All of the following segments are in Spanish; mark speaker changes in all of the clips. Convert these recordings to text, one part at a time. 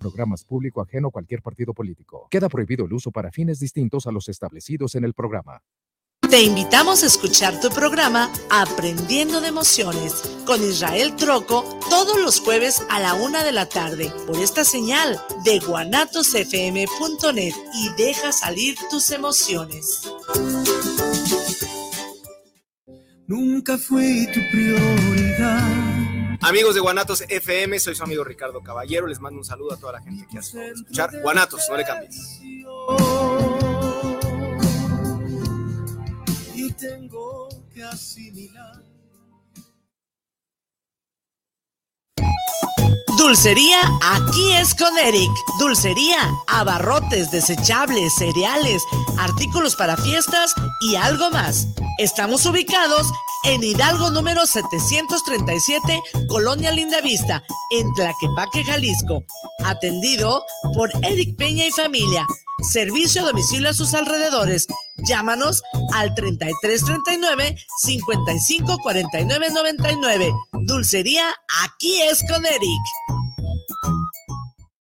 Speaker 1: Programas público ajeno a cualquier partido político. Queda prohibido el uso para fines distintos a los establecidos en el programa.
Speaker 2: Te invitamos a escuchar tu programa Aprendiendo de Emociones con Israel Troco todos los jueves a la una de la tarde por esta señal de guanatosfm.net y deja salir tus emociones.
Speaker 3: Nunca fui tu prioridad
Speaker 4: Amigos de Guanatos FM, soy su amigo Ricardo Caballero. Les mando un saludo a toda la gente que hace escuchar. Guanatos, no le cambies.
Speaker 3: Y tengo que asimilar.
Speaker 2: Dulcería aquí es con Eric. Dulcería, abarrotes, desechables, cereales, artículos para fiestas y algo más. Estamos ubicados en Hidalgo número 737, Colonia Lindavista, en Tlaquepaque, Jalisco. Atendido por Eric Peña y familia. Servicio a domicilio a sus alrededores. Llámanos al 3339 554999. Dulcería, aquí es con Eric.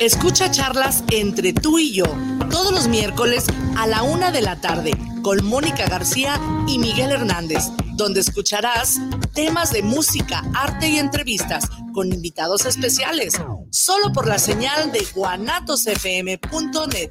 Speaker 2: Escucha charlas entre tú y yo todos los miércoles a la una de la tarde con Mónica García y Miguel Hernández, donde escucharás temas de música, arte y entrevistas con invitados especiales, solo por la señal de guanatosfm.net.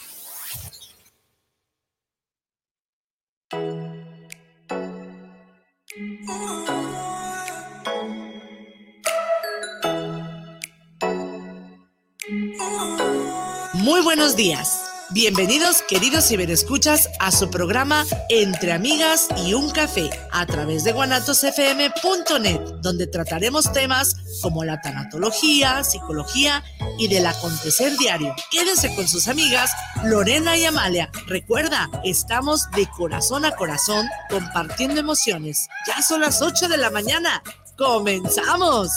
Speaker 2: Muy buenos días. Bienvenidos, queridos ciberescuchas, a su programa Entre Amigas y un Café a través de guanatosfm.net, donde trataremos temas como la tanatología, psicología y del acontecer diario. Quédense con sus amigas Lorena y Amalia. Recuerda, estamos de corazón a corazón compartiendo emociones. Ya son las 8 de la mañana. ¡Comenzamos!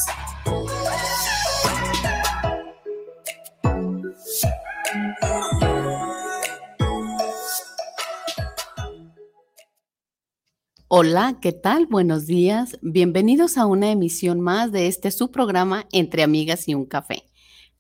Speaker 5: Hola, ¿qué tal? Buenos días. Bienvenidos a una emisión más de este su programa Entre Amigas y un Café.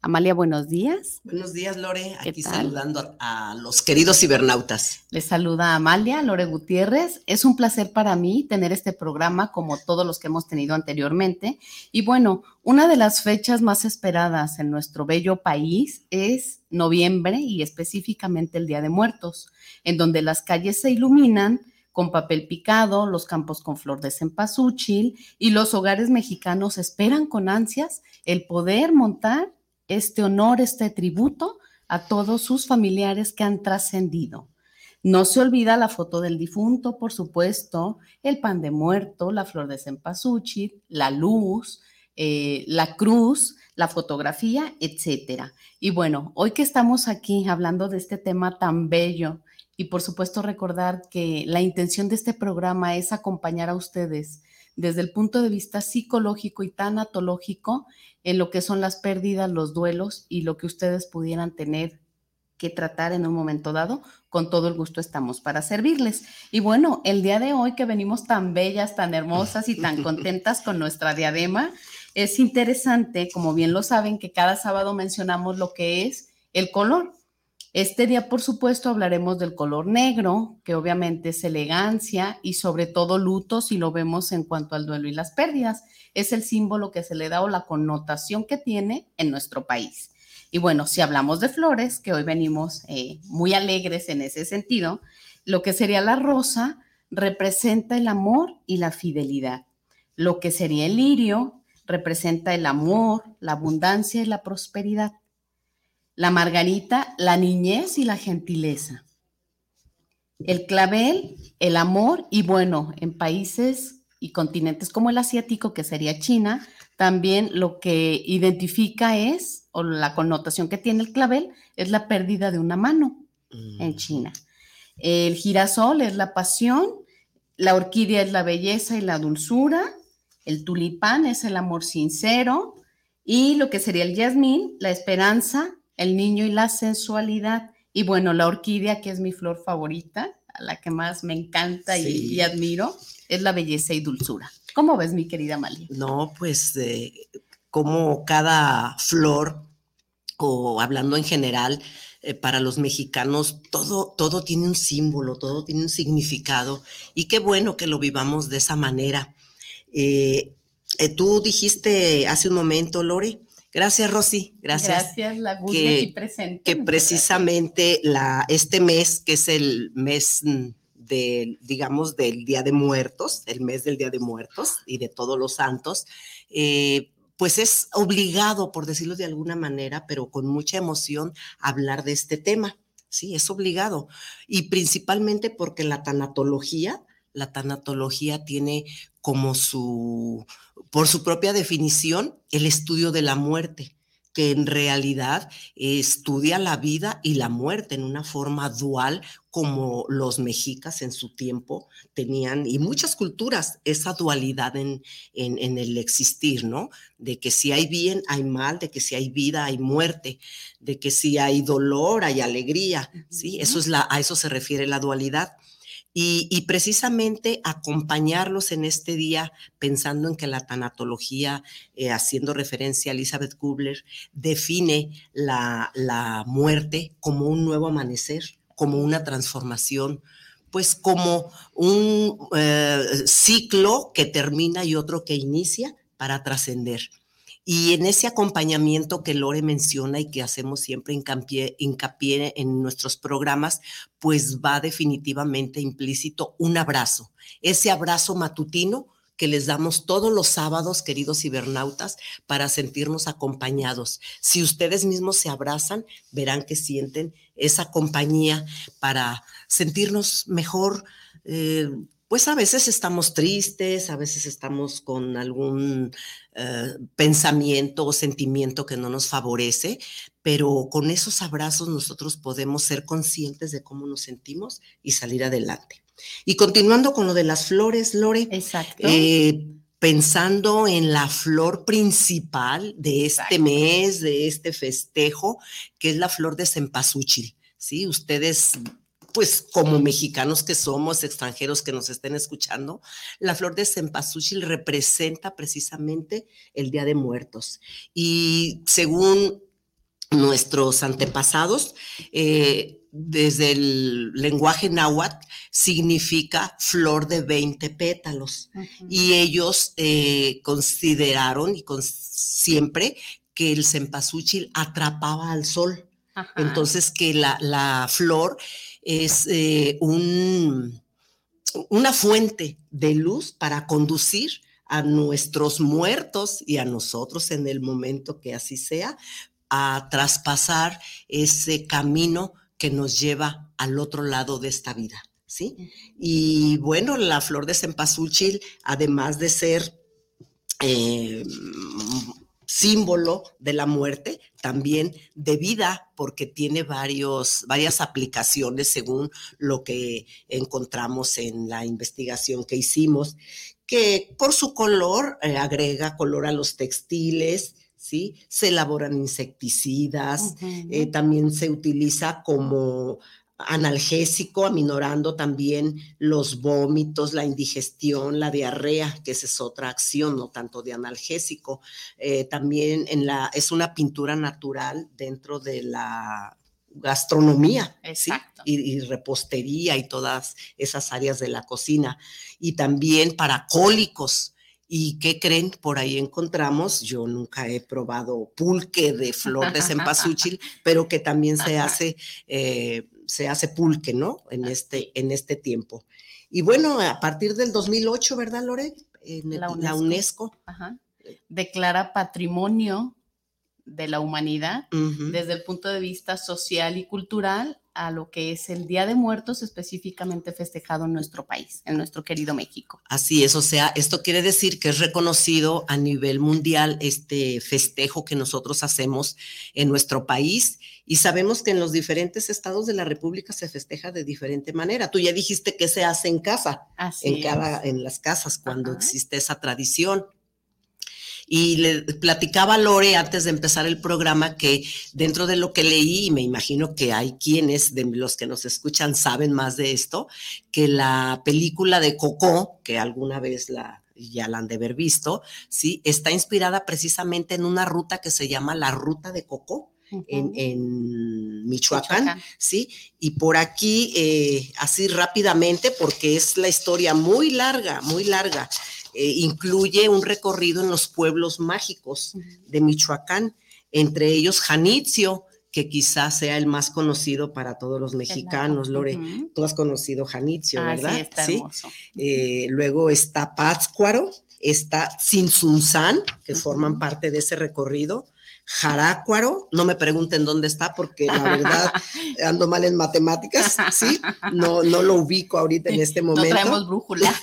Speaker 5: Amalia, buenos días.
Speaker 6: Buenos días, Lore. Aquí saludando a, los queridos cibernautas.
Speaker 5: Les saluda Amalia, Lore Gutiérrez. Es un placer para mí tener este programa como todos los que hemos tenido anteriormente. Y bueno, una de las fechas más esperadas en nuestro bello país es noviembre y específicamente el Día de Muertos, en donde las calles se iluminan con papel picado, los campos con flor de cempasúchil y los hogares mexicanos esperan con ansias el poder montar este honor, este tributo a todos sus familiares que han trascendido. No se olvida la foto del difunto, por supuesto, el pan de muerto, la flor de cempasúchil, la luz, eh, la cruz, la fotografía, etcétera. Y bueno, hoy que estamos aquí hablando de este tema tan bello y por supuesto recordar que la intención de este programa es acompañar a ustedes desde el punto de vista psicológico y tanatológico en lo que son las pérdidas, los duelos y lo que ustedes pudieran tener que tratar en un momento dado, con todo el gusto estamos para servirles. Y bueno, el día de hoy que venimos tan bellas, tan hermosas y tan contentas con nuestra diadema, es interesante, como bien lo saben, que cada sábado mencionamos lo que es el color. Este día, por supuesto, hablaremos del color negro, que obviamente es elegancia y sobre todo luto si lo vemos en cuanto al duelo y las pérdidas. Es el símbolo que se le da o la connotación que tiene en nuestro país. Y bueno, si hablamos de flores, que hoy venimos eh, muy alegres en ese sentido, lo que sería la rosa representa el amor y la fidelidad. Lo que sería el lirio representa el amor, la abundancia y la prosperidad la margarita, la niñez y la gentileza. El clavel, el amor y bueno, en países y continentes como el asiático, que sería China, también lo que identifica es, o la connotación que tiene el clavel, es la pérdida de una mano en mm. China. El girasol es la pasión, la orquídea es la belleza y la dulzura, el tulipán es el amor sincero y lo que sería el jazmín, la esperanza, el niño y la sensualidad. Y bueno, la orquídea, que es mi flor favorita, a la que más me encanta y, admiro, es la belleza y dulzura. ¿Cómo ves, mi querida Mali?
Speaker 6: No, pues eh, como cada flor, o hablando en general, eh, para los mexicanos, todo, todo tiene un símbolo, todo tiene un significado, y qué bueno que lo vivamos de esa manera. Eh, tú dijiste hace un momento, Lore, Gracias, Rosy. Gracias.
Speaker 5: Gracias, la que, aquí presente.
Speaker 6: Que precisamente la, este mes, que es el mes mm, de, digamos, del Día de Muertos, el mes del Día de Muertos y de todos los santos, eh, pues es obligado, por decirlo de alguna manera, pero con mucha emoción, hablar de este tema. Sí, es obligado. Y principalmente porque la tanatología, la tanatología tiene como su, por su propia definición, el estudio de la muerte, que en realidad estudia la vida y la muerte en una forma dual como los mexicas en su tiempo tenían, y muchas culturas, esa dualidad en, en, el existir, ¿no? De que si hay bien, hay mal, de que si hay vida, hay muerte, de que si hay dolor, hay alegría, ¿sí? Eso es la, a eso se refiere la dualidad. Y, precisamente acompañarlos en este día, pensando en que la tanatología, eh, haciendo referencia a Elizabeth Kubler, define la, muerte como un nuevo amanecer, como una transformación, pues como un eh, ciclo que termina y otro que inicia para trascender. Y en ese acompañamiento que Lore menciona y que hacemos siempre hincapié, hincapié, en nuestros programas, pues va definitivamente implícito un abrazo. Ese abrazo matutino que les damos todos los sábados, queridos cibernautas, para sentirnos acompañados. Si ustedes mismos se abrazan, verán que sienten esa compañía para sentirnos mejor, eh, pues a veces estamos tristes, a veces estamos con algún eh, pensamiento o sentimiento que no nos favorece, pero con esos abrazos nosotros podemos ser conscientes de cómo nos sentimos y salir adelante. Y continuando con lo de las flores, Lore.
Speaker 5: Exacto.
Speaker 6: Eh, pensando en la flor principal de este mes, de este festejo, que es la flor de cempasúchil. ¿sí? Ustedes pues como mexicanos que somos, extranjeros que nos estén escuchando, la flor de cempasúchil representa precisamente el Día de Muertos. Y según nuestros antepasados, eh, desde el lenguaje náhuatl, significa flor de 20 pétalos. Y ellos eh, consideraron y con, siempre que el cempasúchil atrapaba al sol. Entonces, que la, la flor es eh, un, una fuente de luz para conducir a nuestros muertos y a nosotros en el momento que así sea, a traspasar ese camino que nos lleva al otro lado de esta vida, ¿sí? Y bueno, la flor de cempasúchil, además de ser eh, símbolo de la muerte, también de vida, porque tiene varios, varias aplicaciones según lo que encontramos en la investigación que hicimos, que por su color eh, agrega color a los textiles, ¿sí? Se elaboran insecticidas, eh, también se utiliza como analgésico, aminorando también los vómitos, la indigestión, la diarrea, que esa es otra acción, no tanto de analgésico. Eh, también en la, es una pintura natural dentro de la gastronomía y, repostería y todas esas áreas de la cocina. Y también para cólicos, ¿Y qué creen? Por ahí encontramos, yo nunca he probado pulque de flor de cempasúchil, pero que también se hace, eh, se hace pulque, ¿no? En este, en este tiempo. Y bueno, a partir del 2008, ¿verdad, Lore? En la UNESCO,
Speaker 5: declara patrimonio de la humanidad desde el punto de vista social y cultural a lo que es el Día de Muertos específicamente festejado en nuestro país, en nuestro querido México.
Speaker 6: Así es, o sea, esto quiere decir que es reconocido a nivel mundial este festejo que nosotros hacemos en nuestro país y sabemos que en los diferentes estados de la República se festeja de diferente manera. Tú ya dijiste que se hace en casa, en, cada, en las casas cuando existe esa tradición. Y le platicaba a Lore antes de empezar el programa que dentro de lo que leí, y me imagino que hay quienes de los que nos escuchan saben más de esto, que la película de Coco, que alguna vez la ya la han de haber visto, ¿sí? Está inspirada precisamente en una ruta que se llama la Ruta de Coco, en, Michoacán, ¿sí? Y por aquí, eh, así rápidamente, porque es la historia muy larga, muy larga. Eh, incluye un recorrido en los pueblos mágicos de Michoacán, entre ellos Janitzio, que quizás sea el más conocido para todos los mexicanos, Lore. Tú has conocido Janitzio, ah, ¿verdad?
Speaker 5: Sí,
Speaker 6: eh, luego está Pátzcuaro, está Sinsunzán, que forman parte de ese recorrido. Jarácuaro, no me pregunten dónde está porque la verdad ando mal en matemáticas, ¿sí? No, no lo ubico ahorita en este momento. No
Speaker 5: traemos brújula.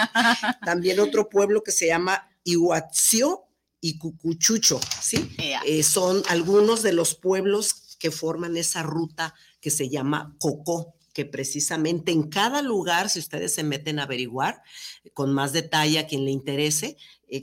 Speaker 6: También otro pueblo que se llama Ihuatzio y Cucuchucho, ¿sí? Eh, son algunos de los pueblos que forman esa ruta que se llama Cocó, que precisamente en cada lugar, si ustedes se meten a averiguar con más detalle a quien le interese,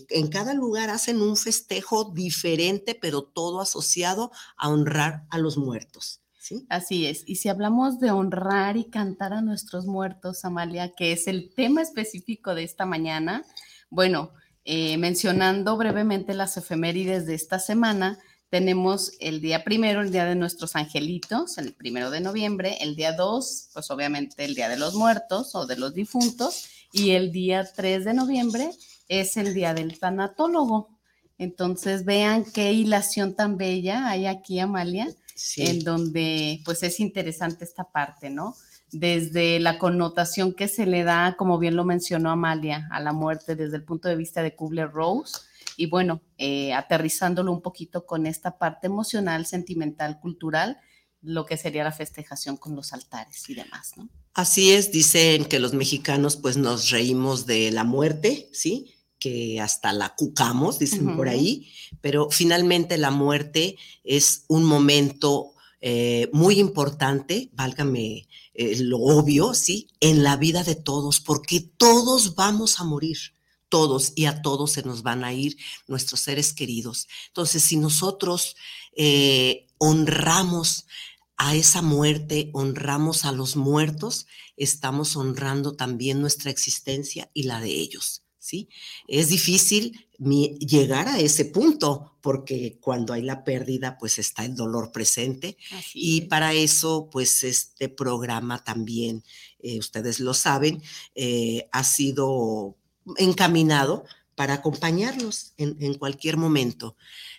Speaker 6: en cada lugar hacen un festejo diferente, pero todo asociado a honrar a los muertos. ¿sí?
Speaker 5: Así es. Y si hablamos de honrar y cantar a nuestros muertos, Amalia, que es el tema específico de esta mañana, bueno, eh, mencionando brevemente las efemérides de esta semana, tenemos el día primero, el día de nuestros angelitos, el primero de noviembre, el día dos, pues obviamente el día de los muertos o de los difuntos, y el día 3 de noviembre, es el día del tanatólogo. Entonces vean qué hilación tan bella hay aquí, Amalia, en donde pues es interesante esta parte, ¿no? Desde la connotación que se le da, como bien lo mencionó Amalia, a la muerte desde el punto de vista de Kubler-Rose, y bueno, eh, aterrizándolo un poquito con esta parte emocional, sentimental, cultural, lo que sería la festejación con los altares y demás, ¿no?
Speaker 6: Así es, dicen que los mexicanos pues nos reímos de la muerte, ¿sí? Que hasta la cucamos, dicen por ahí, pero finalmente la muerte es un momento eh, muy importante, válgame eh, lo obvio, ¿sí? En la vida de todos, porque todos vamos a morir todos y a todos se nos van a ir nuestros seres queridos. Entonces, si nosotros eh, honramos a esa muerte, honramos a los muertos, estamos honrando también nuestra existencia y la de ellos. ¿Sí? Es difícil llegar a ese punto porque cuando hay la pérdida, pues está el dolor presente. Y para eso, pues este programa también, eh, ustedes lo saben, eh, ha sido encaminado para acompañarlos en cualquier momento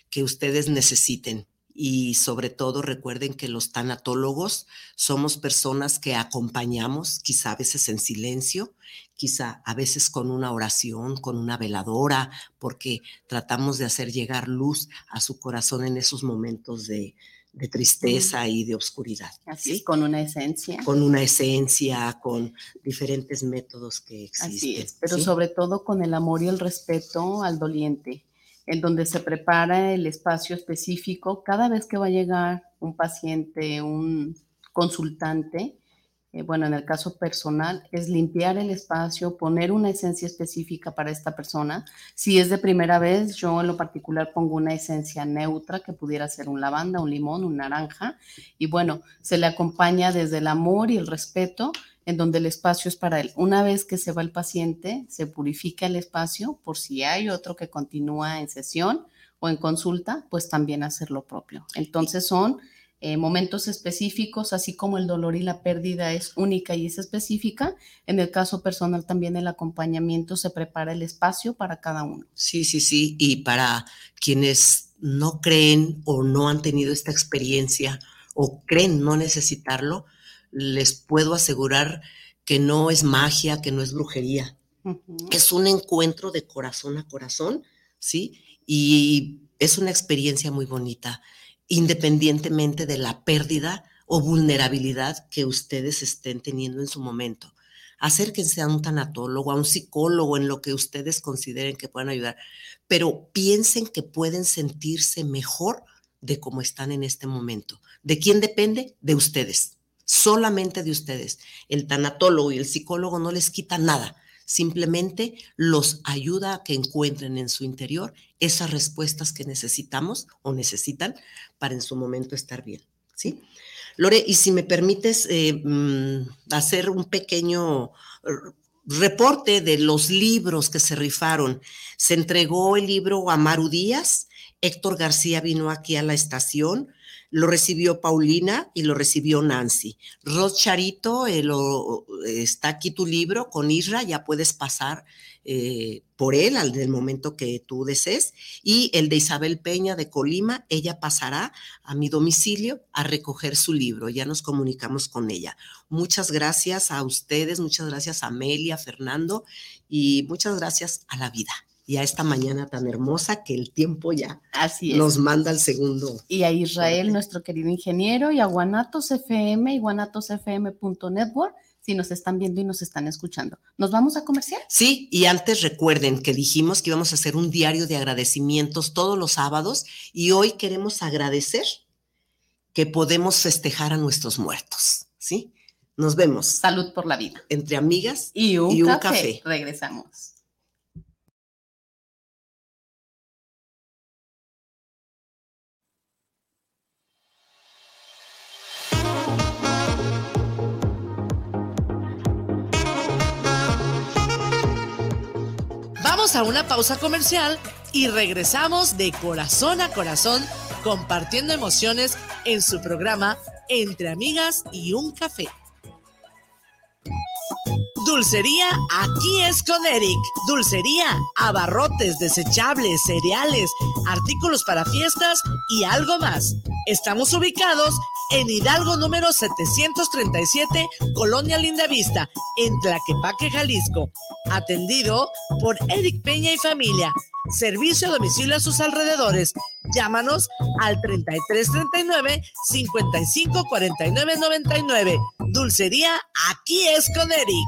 Speaker 6: que ustedes necesiten y sobre todo recuerden que los tanatólogos somos personas que acompañamos, quizá a veces en silencio, quizá a veces con una oración, con una veladora, porque tratamos de hacer llegar luz a su corazón en esos momentos de, tristeza y de oscuridad.
Speaker 5: Así con una esencia.
Speaker 6: Con una esencia, con diferentes métodos que existen.
Speaker 5: Así es, pero sobre todo con el amor y el respeto al doliente en donde se prepara el espacio específico cada vez que va a llegar un paciente, un consultante. Eh, bueno, en el caso personal, es limpiar el espacio, poner una esencia específica para esta persona. Si es de primera vez, yo en lo particular pongo una esencia neutra que pudiera ser un lavanda, un limón, un naranja. Y bueno, se le acompaña desde el amor y el respeto en donde el espacio es para él. Una vez que se va el paciente, se purifica el espacio por si hay otro que continúa en sesión o en consulta, pues también hacer lo propio. Entonces son eh, momentos específicos, así como el dolor y la pérdida es única y es específica. En el caso personal también el acompañamiento se prepara el espacio para cada uno.
Speaker 6: Sí, sí, sí. Y para quienes no creen o no han tenido esta experiencia o creen no necesitarlo, les puedo asegurar que no es magia, que no es brujería. Es un encuentro de corazón a corazón, ¿sí? Y es una experiencia muy bonita, independientemente de la pérdida o vulnerabilidad que ustedes estén teniendo en su momento. Acérquense a un tanatólogo, a un psicólogo, en lo que ustedes consideren que puedan ayudar, pero piensen que pueden sentirse mejor de cómo están en este momento. ¿De quién depende? De ustedes solamente de ustedes. El tanatólogo y el psicólogo no les quita nada, simplemente los ayuda a que encuentren en su interior esas respuestas que necesitamos o necesitan para en su momento estar bien. ¿sí? Lore, y si me permites eh, mm, hacer un pequeño reporte de los libros que se rifaron. Se entregó el libro a Maru Díaz, Héctor García vino aquí a la estación, lo recibió Paulina y lo recibió Nancy. Rod Charito, eh, está aquí tu libro con Isra, ya puedes pasar eh, por él al del momento que tú desees. Y el de Isabel Peña de Colima, ella pasará a mi domicilio a recoger su libro. Ya nos comunicamos con ella. Muchas gracias a ustedes, muchas gracias a Amelia, Fernando y muchas gracias a la vida y a esta mañana tan hermosa que el tiempo ya nos manda al segundo.
Speaker 5: Y a Israel, nuestro querido ingeniero, y a Guanatos FM y guanatosfm.network si nos están viendo y nos están escuchando. ¿Nos vamos a comerciar?
Speaker 6: Sí, y antes recuerden que dijimos que íbamos a hacer un diario de agradecimientos todos los sábados y hoy queremos agradecer que podemos festejar a nuestros muertos, ¿sí? Nos vemos.
Speaker 5: Salud por la vida.
Speaker 6: Entre amigas
Speaker 5: y un, café. Regresamos.
Speaker 2: A una pausa comercial y regresamos de corazón a corazón compartiendo emociones en su programa Entre Amigas y un Café. Dulcería aquí es con Eric. Dulcería, abarrotes, desechables, cereales, artículos para fiestas y algo más. Estamos ubicados en Hidalgo número 737, Colonia Lindavista, en Tlaquepaque, Jalisco. Atendido por Eric Peña y familia. Servicio a domicilio a sus alrededores. Llámanos al 3339 554999. Dulcería, aquí es con Eric.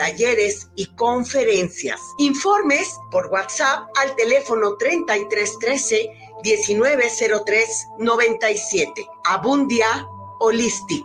Speaker 7: talleres y conferencias. Informes por WhatsApp al teléfono 3313 1903 97. Abundia Holistic.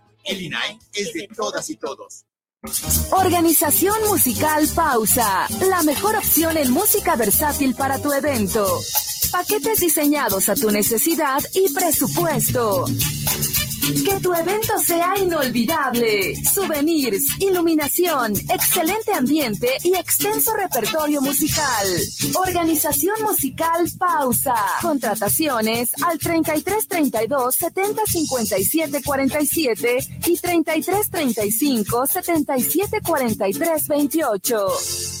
Speaker 8: El INAI es de todas y todos.
Speaker 9: Organización Musical Pausa, la mejor opción en música versátil para tu evento. Paquetes diseñados a tu necesidad y presupuesto. Que tu evento sea inolvidable. Souvenirs, iluminación, excelente ambiente y extenso repertorio musical. Organización musical Pausa. Contrataciones al 3332 70 57 47 y 3335 77 43 28.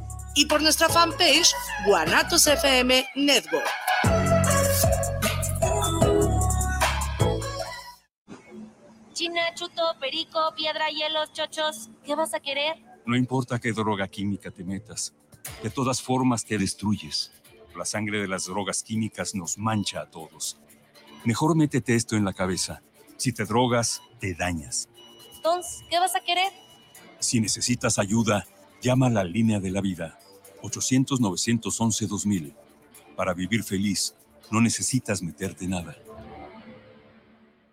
Speaker 2: y por nuestra fanpage Guanatos FM Network.
Speaker 10: China, chuto, perico, piedra, hielos, chochos. ¿Qué vas a querer?
Speaker 11: No importa qué droga química te metas, de todas formas te destruyes. La sangre de las drogas químicas nos mancha a todos. Mejor métete esto en la cabeza. Si te drogas, te dañas.
Speaker 10: Entonces, ¿qué vas a querer?
Speaker 11: Si necesitas ayuda, llama a la línea de la vida. 800-911-2000. Para vivir feliz, no necesitas meterte nada.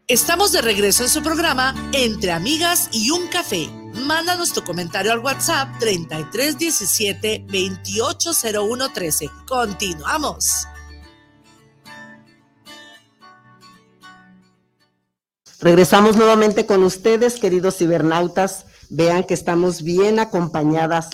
Speaker 2: Estamos de regreso en su programa Entre Amigas y un Café. Mándanos tu comentario al WhatsApp 3317 280113. Continuamos.
Speaker 6: Regresamos nuevamente con ustedes, queridos cibernautas. Vean que estamos bien acompañadas.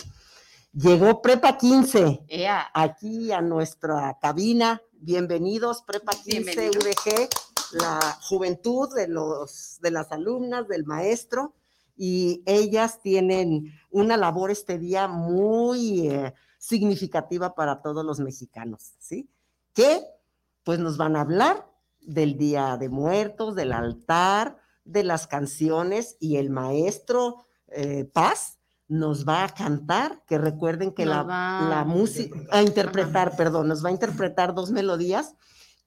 Speaker 6: Llegó Prepa 15
Speaker 5: Ea.
Speaker 6: aquí a nuestra cabina. Bienvenidos, Prepa 15
Speaker 5: Bienvenidos.
Speaker 6: UDG, la juventud de, los, de las alumnas, del maestro, y ellas tienen una labor este día muy eh, significativa para todos los mexicanos, ¿sí? Que pues nos van a hablar del Día de Muertos, del altar, de las canciones, y el maestro eh, Paz nos va a cantar, que recuerden que
Speaker 5: Nos
Speaker 6: la, música, a interpretar, perdón, nos va a interpretar dos melodías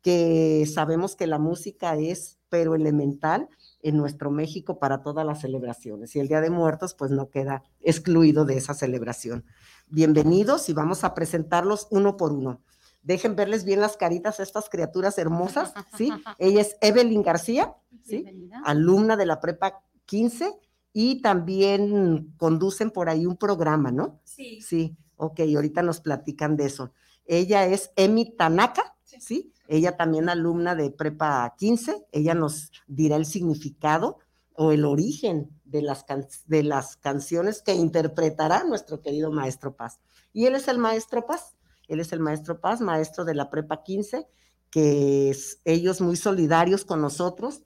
Speaker 6: que sabemos que la música es pero elemental en nuestro México para todas las celebraciones. Y el Día de Muertos, pues no queda excluido de esa celebración. Bienvenidos y vamos a presentarlos uno por uno. Dejen verles bien las caritas a estas criaturas hermosas, ¿sí? Ella es Evelyn García, ¿sí? Alumna de la Prepa 15 y también conducen por ahí un programa, ¿no?
Speaker 12: Sí.
Speaker 6: Sí, ok, ahorita nos platican de eso. Ella es Emi Tanaka, ¿sí? Ella también alumna de Prepa 15, ella nos dirá el significado o el origen de las, can- de las canciones que interpretará nuestro querido maestro Paz. Y él es el maestro Paz, él es el maestro Paz, maestro de la Prepa 15, que es, ellos muy solidarios con nosotros.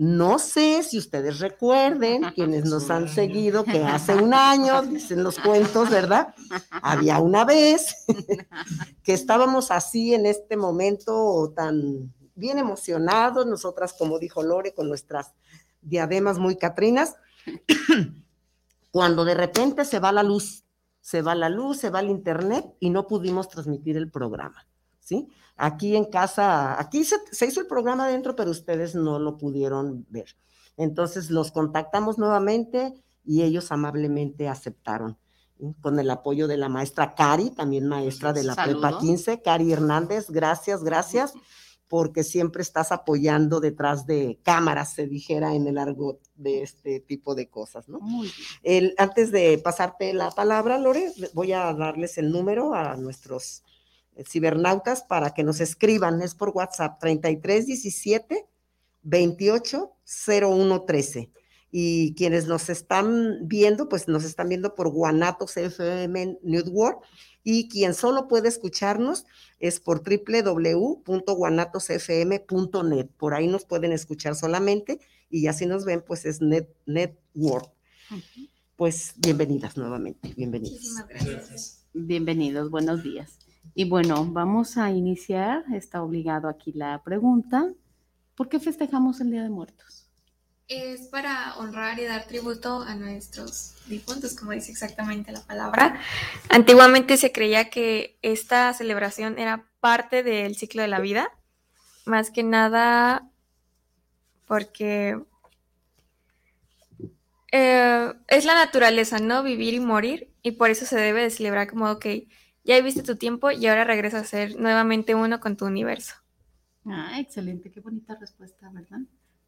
Speaker 6: No sé si ustedes recuerden, quienes nos han seguido, que hace un año, dicen los cuentos, ¿verdad? Había una vez que estábamos así en este momento tan bien emocionados, nosotras, como dijo Lore, con nuestras diademas muy catrinas, cuando de repente se va la luz, se va la luz, se va el internet y no pudimos transmitir el programa, ¿sí? Aquí en casa, aquí se, se hizo el programa adentro, pero ustedes no lo pudieron ver. Entonces los contactamos nuevamente y ellos amablemente aceptaron con el apoyo de la maestra Cari, también maestra de la Prepa
Speaker 5: Saludos.
Speaker 6: 15, Cari Hernández, gracias, gracias, porque siempre estás apoyando detrás de cámaras, se dijera en el argot de este tipo de cosas, ¿no? El, antes de pasarte la palabra, Lore, voy a darles el número a nuestros cibernautas para que nos escriban. Es por WhatsApp 3317 28 01 13. Y quienes nos están viendo, pues nos están viendo por Guanatos FM Network. Y quien solo puede escucharnos es por www.guanatosfm.net. Por ahí nos pueden escuchar solamente y ya si nos ven, pues es net, Network. Pues bienvenidas nuevamente, bienvenidas.
Speaker 5: Bienvenidos, buenos días. Y bueno, vamos a iniciar. Está obligado aquí la pregunta. ¿Por qué festejamos el Día de Muertos?
Speaker 12: Es para honrar y dar tributo a nuestros difuntos, como dice exactamente la palabra. Antiguamente se creía que esta celebración era parte del ciclo de la vida, más que nada porque eh, es la naturaleza, ¿no? Vivir y morir, y por eso se debe de celebrar como, ok, ya viviste tu tiempo y ahora regresas a ser nuevamente uno con tu universo.
Speaker 5: Ah, excelente, qué bonita respuesta, ¿verdad?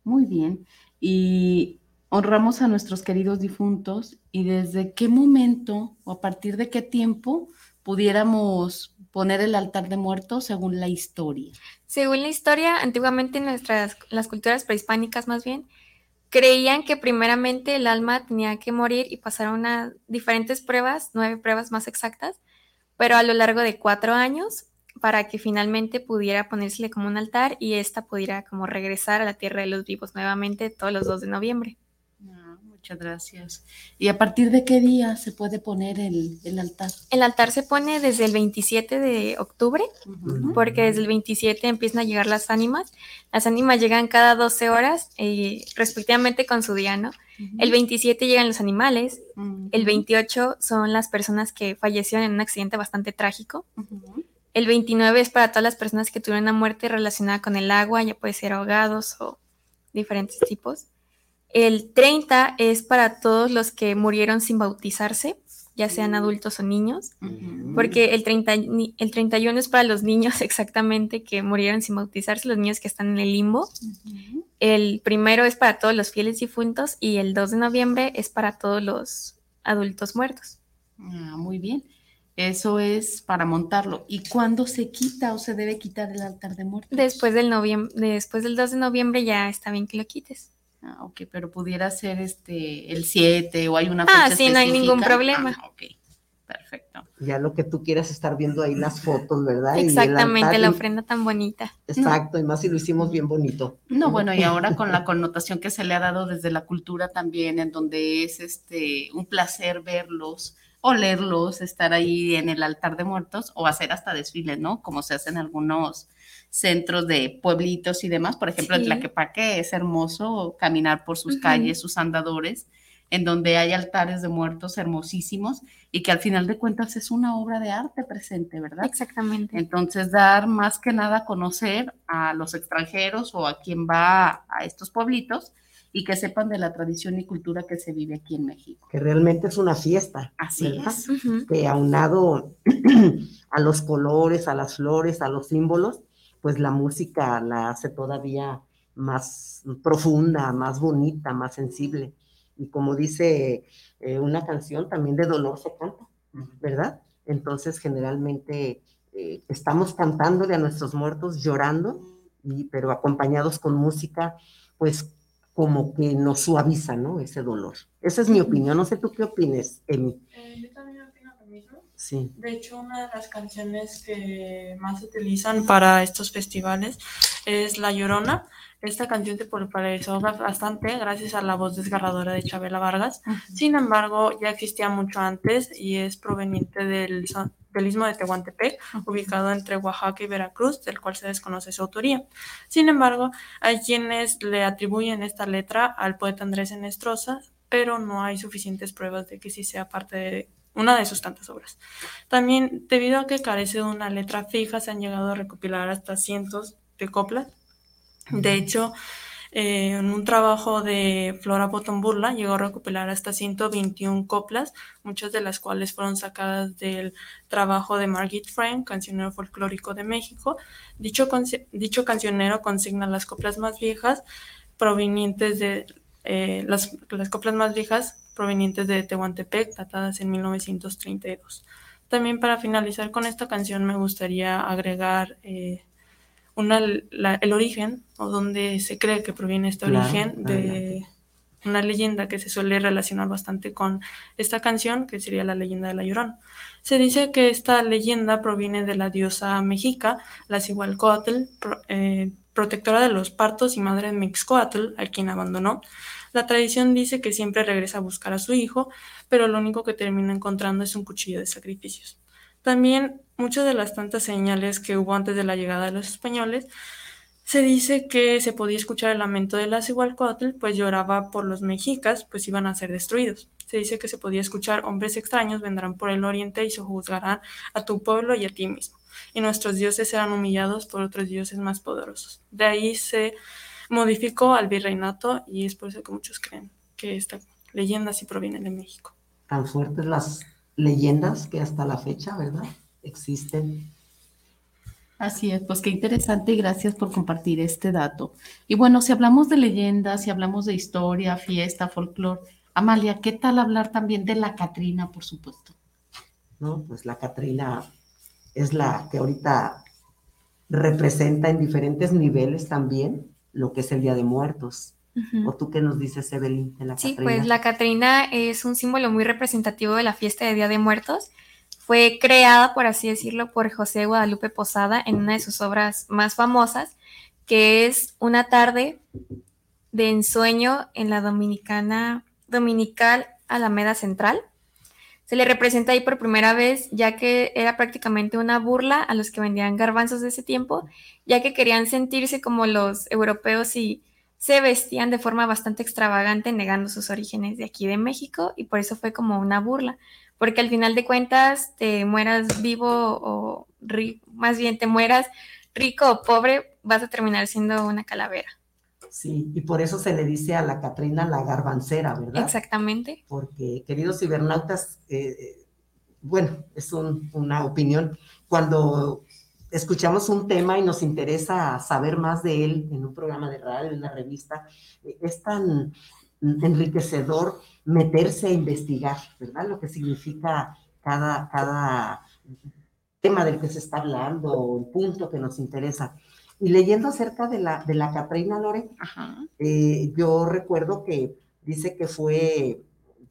Speaker 5: Muy bien. Y honramos a nuestros queridos difuntos y desde qué momento o a partir de qué tiempo pudiéramos poner el altar de muertos según la historia.
Speaker 12: Según la historia, antiguamente nuestras, las culturas prehispánicas más bien, creían que primeramente el alma tenía que morir y pasar unas diferentes pruebas, nueve pruebas más exactas, pero a lo largo de cuatro años para que finalmente pudiera ponérsele como un altar y ésta pudiera como regresar a la tierra de los vivos nuevamente todos los 2 de noviembre.
Speaker 5: Ah, muchas gracias. ¿Y a partir de qué día se puede poner el, el altar?
Speaker 12: El altar se pone desde el 27 de octubre, porque desde el 27 empiezan a llegar las ánimas. Las ánimas llegan cada 12 horas, eh, respectivamente con su día, ¿no? El 27 llegan los animales, el 28 son las personas que fallecieron en un accidente bastante trágico. El 29 es para todas las personas que tuvieron una muerte relacionada con el agua, ya puede ser ahogados o diferentes tipos. El 30 es para todos los que murieron sin bautizarse, ya sean adultos o niños, porque el, 30, ni- el 31 es para los niños exactamente que murieron sin bautizarse, los niños que están en el limbo. El primero es para todos los fieles difuntos y el 2 de noviembre es para todos los adultos muertos.
Speaker 5: Ah, muy bien. Eso es para montarlo. ¿Y cuándo se quita o se debe quitar el altar de muertos?
Speaker 12: Después del, noviem- después del 2 de noviembre ya está bien que lo quites.
Speaker 5: Ah, ok, pero pudiera ser este el 7 o hay una
Speaker 12: Ah,
Speaker 5: fecha
Speaker 12: sí, no hay ningún problema.
Speaker 5: Ah, ok, perfecto.
Speaker 6: Ya lo que tú quieras estar viendo ahí las fotos, ¿verdad?
Speaker 12: Exactamente, la ofrenda tan bonita.
Speaker 6: Exacto, y más si lo hicimos bien bonito.
Speaker 5: No, bueno, y ahora con la connotación que se le ha dado desde la cultura también, en donde es este un placer verlos, olerlos, estar ahí en el altar de muertos o hacer hasta desfiles, ¿no? Como se hace en algunos centros de pueblitos y demás. Por ejemplo, en
Speaker 12: Sí.
Speaker 5: Tlaquepaque es hermoso caminar por sus calles, sus andadores, en donde hay altares de muertos hermosísimos y que al final de cuentas es una obra de arte presente, ¿verdad?
Speaker 12: Exactamente.
Speaker 5: Entonces, dar más que nada a conocer a los extranjeros o a quien va a estos pueblitos y que sepan de la tradición y cultura que se vive aquí en México.
Speaker 6: Que realmente es una fiesta.
Speaker 5: Así
Speaker 6: ¿verdad?
Speaker 5: es.
Speaker 6: Que aunado a los colores, a las flores, a los símbolos, pues la música la hace todavía más profunda, más bonita, más sensible. Y como dice eh, una canción, también de dolor se canta, ¿verdad? Entonces, generalmente eh, estamos cantándole a nuestros muertos, llorando, y, pero acompañados con música, pues como que nos suaviza, ¿no? Ese dolor. Esa es mi opinión. No sé tú qué opines, Emi.
Speaker 13: Eh, yo también opino lo mismo.
Speaker 6: Sí.
Speaker 13: De hecho, una de las canciones que más se utilizan para estos festivales es La Llorona. Esta canción se popularizó bastante gracias a la voz desgarradora de Chabela Vargas. Sin embargo, ya existía mucho antes y es proveniente del, del istmo de Tehuantepec, ubicado entre Oaxaca y Veracruz, del cual se desconoce su autoría. Sin embargo, hay quienes le atribuyen esta letra al poeta Andrés Enestrosa, pero no hay suficientes pruebas de que sí sea parte de una de sus tantas obras. También, debido a que carece de una letra fija, se han llegado a recopilar hasta cientos de coplas. De hecho, en un trabajo de Flora Bottom Burla llegó a recopilar hasta 121 coplas, muchas de las cuales fueron sacadas del trabajo de Margit Frank, cancionero folclórico de México. Dicho, cancionero consigna las coplas más viejas provenientes de eh, las, las coplas más viejas provenientes de Tehuantepec, datadas en 1932. También para finalizar con esta canción me gustaría agregar eh, una, la- el origen o donde se cree que proviene este
Speaker 6: Claro,
Speaker 13: origen de una leyenda que se suele relacionar bastante con esta canción, que sería la leyenda de la Llorona. Se dice que esta leyenda proviene de la diosa mexica, la Cihualcoatl, pro- eh, protectora de los partos y madre de Mixcoatl, a quien abandonó. La tradición dice que siempre regresa a buscar a su hijo, pero lo único que termina encontrando es un cuchillo de sacrificios. También muchas de las tantas señales que hubo antes de la llegada de los españoles, se dice que se podía escuchar el lamento de la Cihualcoatl, pues lloraba por los mexicas, pues iban a ser destruidos. Se dice que se podía escuchar hombres extraños vendrán por el oriente y se juzgarán a tu pueblo y a ti mismo. Y nuestros dioses serán humillados por otros dioses más poderosos. De ahí se modificó al virreinato y es por eso que muchos creen que esta leyenda sí proviene de México.
Speaker 6: Tan fuertes las leyendas que hasta la fecha, ¿verdad? Existen.
Speaker 5: Así es, pues qué interesante y gracias por compartir este dato. Y bueno, si hablamos de leyendas, si hablamos de historia, fiesta, folclore, Amalia, ¿qué tal hablar también de la Catrina, por supuesto?
Speaker 6: ¿no? Pues la Catrina es la que ahorita representa en diferentes niveles también lo que es el Día de Muertos. ¿O tú qué nos dices, Evelyn, de la
Speaker 12: Sí,
Speaker 6: Catrina?
Speaker 12: pues la Catrina es un símbolo muy representativo de la fiesta de Día de Muertos. Fue creada, por así decirlo, por José Guadalupe Posada en una de sus obras más famosas, que es Una tarde de ensueño en la Dominicana, Dominical Alameda Central. Se le representa ahí por primera vez, ya que era prácticamente una burla a los que vendían garbanzos de ese tiempo, ya que querían sentirse como los europeos y se vestían de forma bastante extravagante, negando sus orígenes de aquí de México, y por eso fue como una burla, porque al final de cuentas, te mueras vivo o ri- más bien te mueras rico o pobre, vas a terminar siendo una calavera.
Speaker 6: Sí, y por eso se le dice a la Catrina la garbancera, ¿verdad?
Speaker 12: Exactamente.
Speaker 6: Porque, queridos cibernautas, eh, eh, bueno, es un- una opinión. Cuando escuchamos un tema y nos interesa saber más de él en un programa de radio, en una revista, eh, es tan enriquecedor meterse a investigar, ¿verdad? Lo que significa cada, cada tema del que se está hablando o el punto que nos interesa. Y leyendo acerca de la, de la Catrina Lore, eh, yo recuerdo que dice que fue,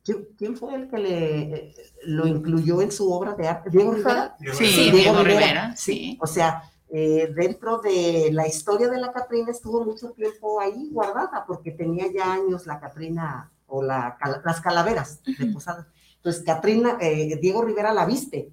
Speaker 6: ¿quién, quién fue el que le, eh, lo incluyó en su obra de arte? ¿Diego Rivera?
Speaker 5: Sí, Diego Rivera, sí.
Speaker 6: O sea, eh, dentro de la historia de la Catrina estuvo mucho tiempo ahí guardada, porque tenía ya años la Catrina o la, cal- las calaveras de Posada. Entonces, Catrina, eh, Diego Rivera la viste.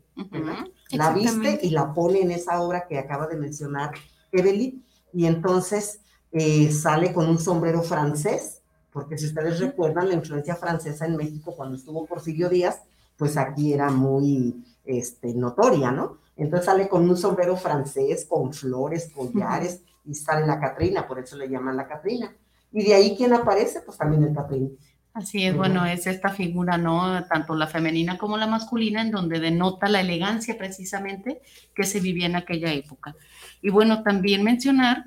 Speaker 6: La viste y la pone en esa obra que acaba de mencionar Evelyn, y entonces eh, sale con un sombrero francés, porque si ustedes recuerdan la influencia francesa en México cuando estuvo Porfirio Díaz, pues aquí era muy este, notoria, ¿no? Entonces sale con un sombrero francés, con flores, collares, y sale la Catrina, por eso le llaman la Catrina. Y de ahí, ¿quién aparece? Pues también el Caprín.
Speaker 5: Así es, bueno, es esta figura, ¿no? Tanto la femenina como la masculina, en donde denota la elegancia precisamente que se vivía en aquella época. Y bueno, también mencionar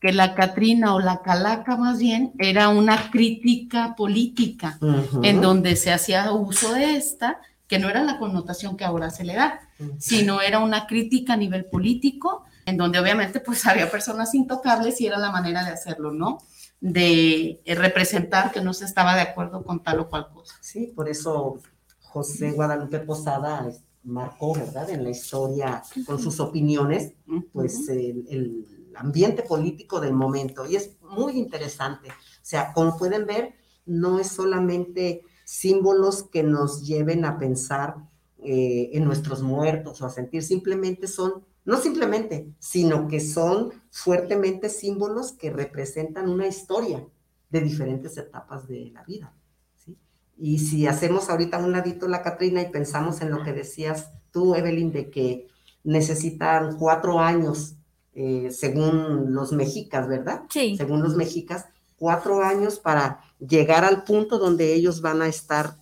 Speaker 5: que la Catrina o la Calaca más bien era una crítica política, en donde se hacía uso de esta, que no era la connotación que ahora se le da, sino era una crítica a nivel político, en donde obviamente pues había personas intocables y era la manera de hacerlo, ¿no? de eh, representar que no se estaba de acuerdo con tal o cual cosa.
Speaker 6: Sí, por eso José Guadalupe Posada marcó, ¿verdad?, en la historia con sus opiniones, pues el, el, ambiente político del momento. Y es muy interesante. O sea, como pueden ver, no es solamente símbolos que nos lleven a pensar eh, en nuestros muertos o a sentir, simplemente son no simplemente, sino que son fuertemente símbolos que representan una historia de diferentes etapas de la vida. ¿sí? Y si hacemos ahorita un ladito la Catrina y pensamos en lo que decías tú, Evelyn, de que necesitan cuatro años, eh, según los mexicas, ¿verdad?
Speaker 12: Sí.
Speaker 6: Según los mexicas, cuatro años para llegar al punto donde ellos van a estar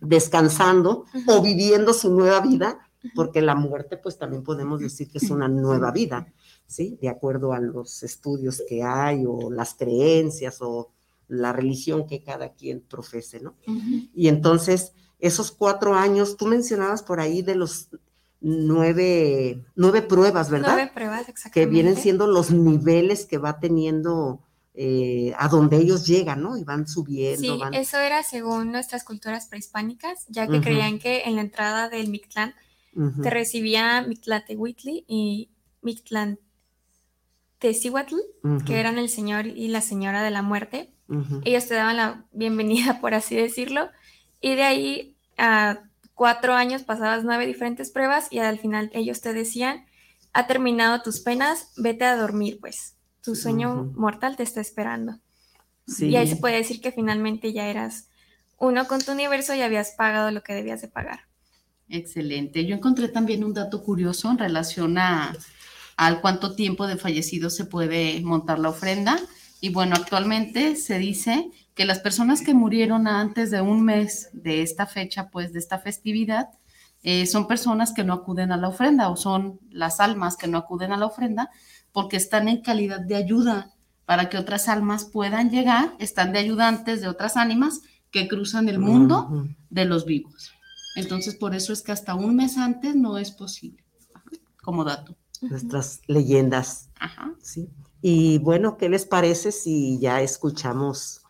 Speaker 6: descansando o viviendo su nueva vida porque la muerte pues también podemos decir que es una nueva vida, ¿sí? De acuerdo a los estudios que hay o las creencias o la religión que cada quien profese, ¿no? Y entonces, esos cuatro años, tú mencionabas por ahí de los nueve, nueve pruebas, ¿verdad?
Speaker 12: Nueve pruebas, exactamente.
Speaker 6: Que vienen siendo los niveles que va teniendo eh, a donde ellos llegan, ¿no? Y van subiendo.
Speaker 12: Sí,
Speaker 6: van...
Speaker 12: eso era según nuestras culturas prehispánicas, ya que creían que en la entrada del Mictlán te recibía Mictlatehuitli y Mictlantecihuatl, que eran el señor y la señora de la muerte. Ellos te daban la bienvenida, por así decirlo, y de ahí a cuatro años pasabas nueve diferentes pruebas y al final ellos te decían, ha terminado tus penas, vete a dormir, pues, tu sueño mortal te está esperando. Y ahí se puede decir que finalmente ya eras uno con tu universo y habías pagado lo que debías de pagar.
Speaker 5: Excelente. Yo encontré también un dato curioso en relación a, al cuánto tiempo de fallecido se puede montar la ofrenda. Y bueno, actualmente se dice que las personas que murieron antes de un mes de esta fecha, pues de esta festividad, eh, son personas que no acuden a la ofrenda o son las almas que no acuden a la ofrenda porque están en calidad de ayuda para que otras almas puedan llegar, están de ayudantes de otras ánimas que cruzan el mundo de los vivos. Entonces, por eso es que hasta un mes antes no es posible, como dato.
Speaker 6: Nuestras leyendas.
Speaker 5: Ajá.
Speaker 6: Sí. Y bueno, ¿qué les parece si ya escuchamos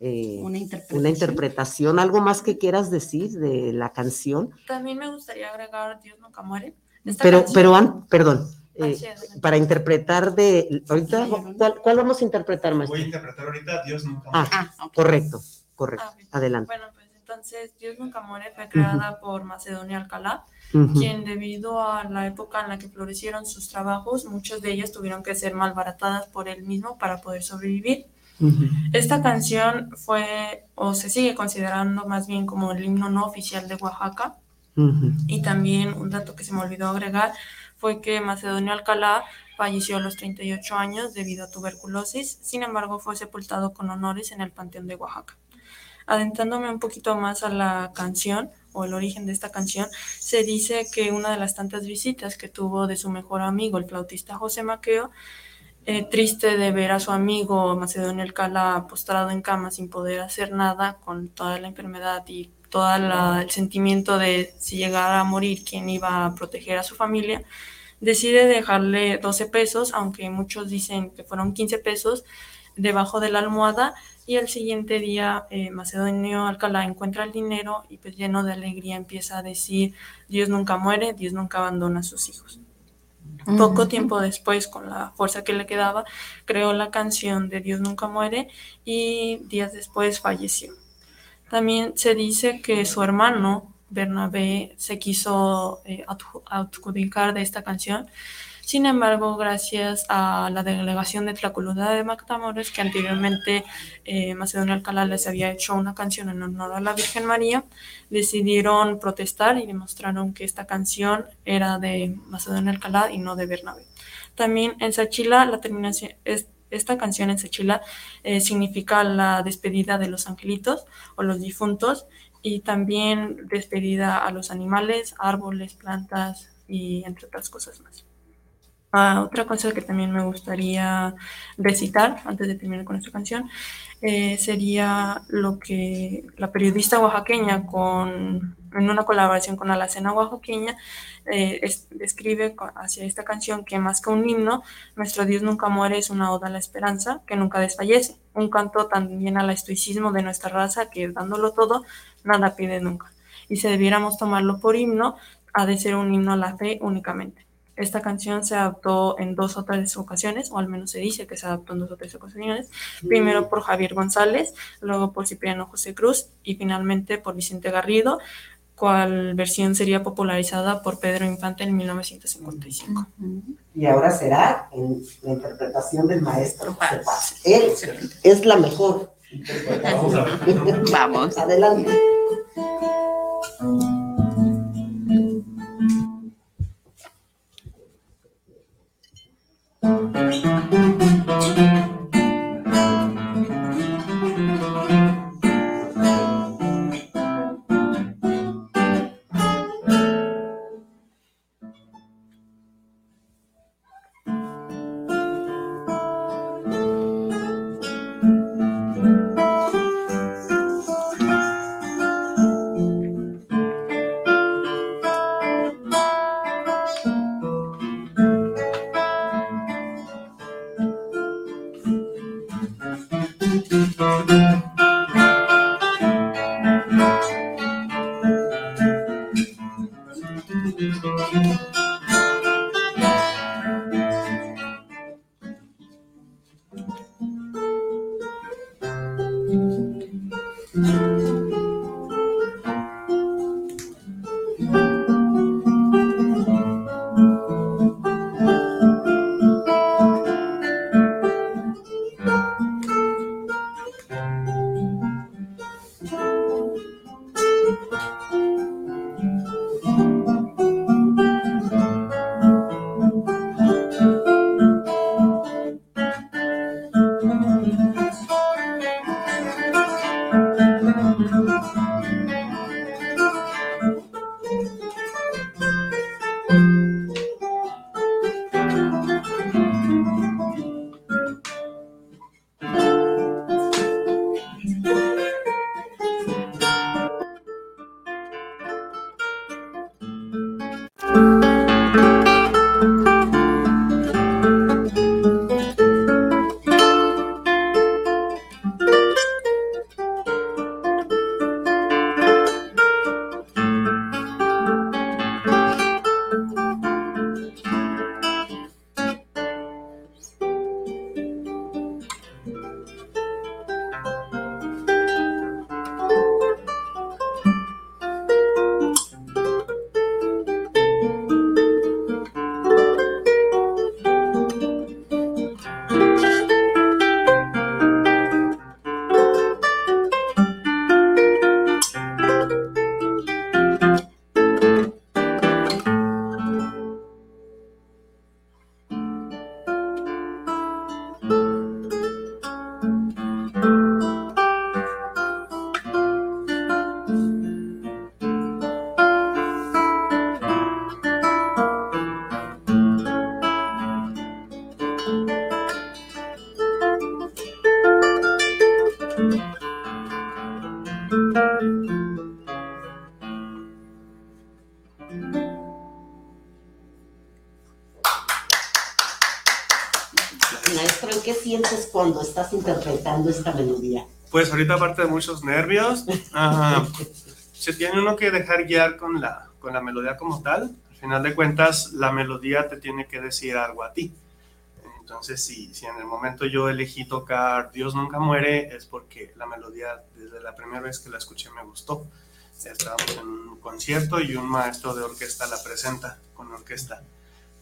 Speaker 6: eh,
Speaker 5: una, interpretación.
Speaker 6: una interpretación? ¿Algo más que quieras decir de la canción?
Speaker 13: También me gustaría agregar Dios nunca muere. Esta
Speaker 6: Pero,
Speaker 13: canción-
Speaker 6: pero, an- perdón, eh, para interpretar de, ahorita, ¿cuál, cuál vamos a interpretar, maestro?
Speaker 14: Voy a interpretar ahorita Dios nunca
Speaker 6: Ah,
Speaker 14: muere.
Speaker 6: correcto, correcto, adelante.
Speaker 13: Bueno, pues entonces Dios nunca muere fue creada por Macedonio Alcalá, quien debido a la época en la que florecieron sus trabajos, muchos de ellos tuvieron que ser malbaratadas por él mismo para poder sobrevivir. Esta canción fue o se sigue considerando más bien como el himno no oficial de Oaxaca. Y también un dato que se me olvidó agregar fue que Macedonio Alcalá falleció a los 38 años debido a tuberculosis, sin embargo fue sepultado con honores en el Panteón de Oaxaca. Adentrándome un poquito más a la canción o el origen de esta canción, se dice que una de las tantas visitas que tuvo de su mejor amigo, el flautista José Maqueo, eh, triste de ver a su amigo Macedonio Alcalá postrado en cama sin poder hacer nada con toda la enfermedad y todo el sentimiento de si llegara a morir, quién iba a proteger a su familia, decide dejarle 12 pesos, aunque muchos dicen que fueron 15 pesos, debajo de la almohada y al siguiente día eh, Macedonio Alcalá encuentra el dinero y pues lleno de alegría empieza a decir Dios nunca muere, Dios nunca abandona a sus hijos. Poco
Speaker 5: Ujú.
Speaker 13: tiempo después, con la fuerza que le quedaba, creó la canción de Dios nunca muere y días después falleció. También se dice que su hermano Bernabé se quiso eh, adju- adjudicar de esta canción. Sin embargo, gracias a la delegación de Tlacolula de Matamoros, que anteriormente eh, Macedonio Alcalá les había hecho una canción en honor a la Virgen María, decidieron protestar y demostraron que esta canción era de Macedonio Alcalá y no de Bernabé. También en Sachila la terminación, Esta canción en Sechila eh, significa la despedida de los angelitos o los difuntos y también despedida a los animales, árboles, plantas y entre otras cosas más. Ah, otra cosa que también me gustaría recitar antes de terminar con esta canción eh, sería lo que la periodista oaxaqueña con, en una colaboración con Alacena Oaxaqueña eh, describe hacia esta canción que más que un himno, Nuestro Dios nunca muere es una oda a la esperanza que nunca desfallece, un canto también al estoicismo de nuestra raza que dándolo todo, nada pide nunca. Y si debiéramos tomarlo por himno, ha de ser un himno a la fe únicamente. Esta canción se adaptó en dos o tres ocasiones, o al menos se dice que se adaptó en dos o tres ocasiones. Primero por Javier González, luego por Cipriano José Cruz y finalmente por Vicente Garrido, cual versión sería popularizada por Pedro Infante en 1955.
Speaker 6: Y ahora será en la interpretación del maestro José Paz. Él es la mejor.
Speaker 5: Vamos.
Speaker 6: Adelante. Maestro, ¿en qué sientes cuando estás interpretando esta melodía?
Speaker 14: Pues ahorita aparte de muchos nervios, se tiene uno que dejar guiar con la, con la melodía como tal. Al final de cuentas, la melodía te tiene que decir algo a ti. Entonces, si, si en el momento yo elegí tocar Dios nunca muere, es porque la melodía desde la primera vez que la escuché me gustó. Estábamos en un concierto y un maestro de orquesta la presenta con orquesta.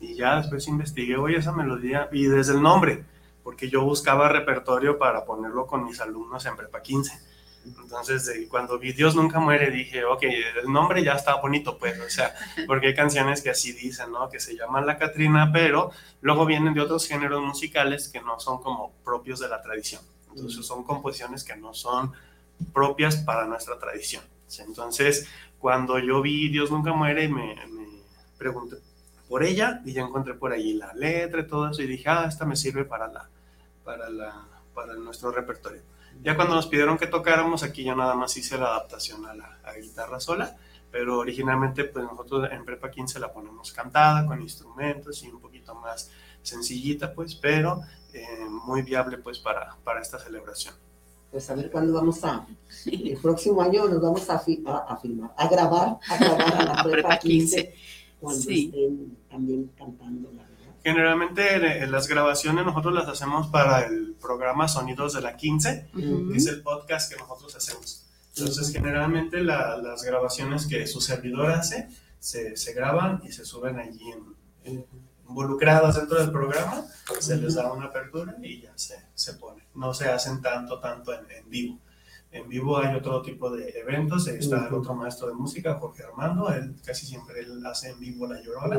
Speaker 14: Y ya después investigué, oye, esa melodía, y desde el nombre, porque yo buscaba repertorio para ponerlo con mis alumnos en Prepa 15. Entonces, de- cuando vi Dios nunca muere, dije, ok, el nombre ya está bonito, pues, o sea, porque hay canciones que así dicen, ¿no? Que se llaman La Catrina, pero luego vienen de otros géneros musicales que no son como propios de la tradición. Entonces, son composiciones que no son propias para nuestra tradición. Entonces, cuando yo vi Dios nunca muere, me, me pregunté por ella y ya encontré por ahí la letra y todo eso y dije, ah, esta me sirve para, la, para, la, para nuestro repertorio. Ya cuando nos pidieron que tocáramos, aquí yo nada más hice la adaptación a la a guitarra sola, pero originalmente pues nosotros en Prepa 15 la ponemos cantada con instrumentos y un poquito más sencillita pues, pero eh, muy viable pues para, para esta celebración.
Speaker 6: Pues a ver cuándo vamos a, el próximo año nos vamos a, fi- a, a filmar, a grabar, a grabar a la prepa 15, cuando
Speaker 14: Sí.
Speaker 6: estén también cantando, la verdad.
Speaker 14: Generalmente las grabaciones nosotros las hacemos para el programa Sonidos de la 15,
Speaker 6: Ujú.
Speaker 14: que es el podcast que nosotros hacemos. Entonces, generalmente la- las grabaciones que su servidor hace se, se graban y se suben allí en- en- involucradas dentro del programa, se les da una apertura y ya se, se pone. No se hacen tanto, tanto en, en vivo. En vivo hay otro tipo de eventos, está el otro maestro de música, Jorge Armando, él casi siempre él hace en vivo La Llorona,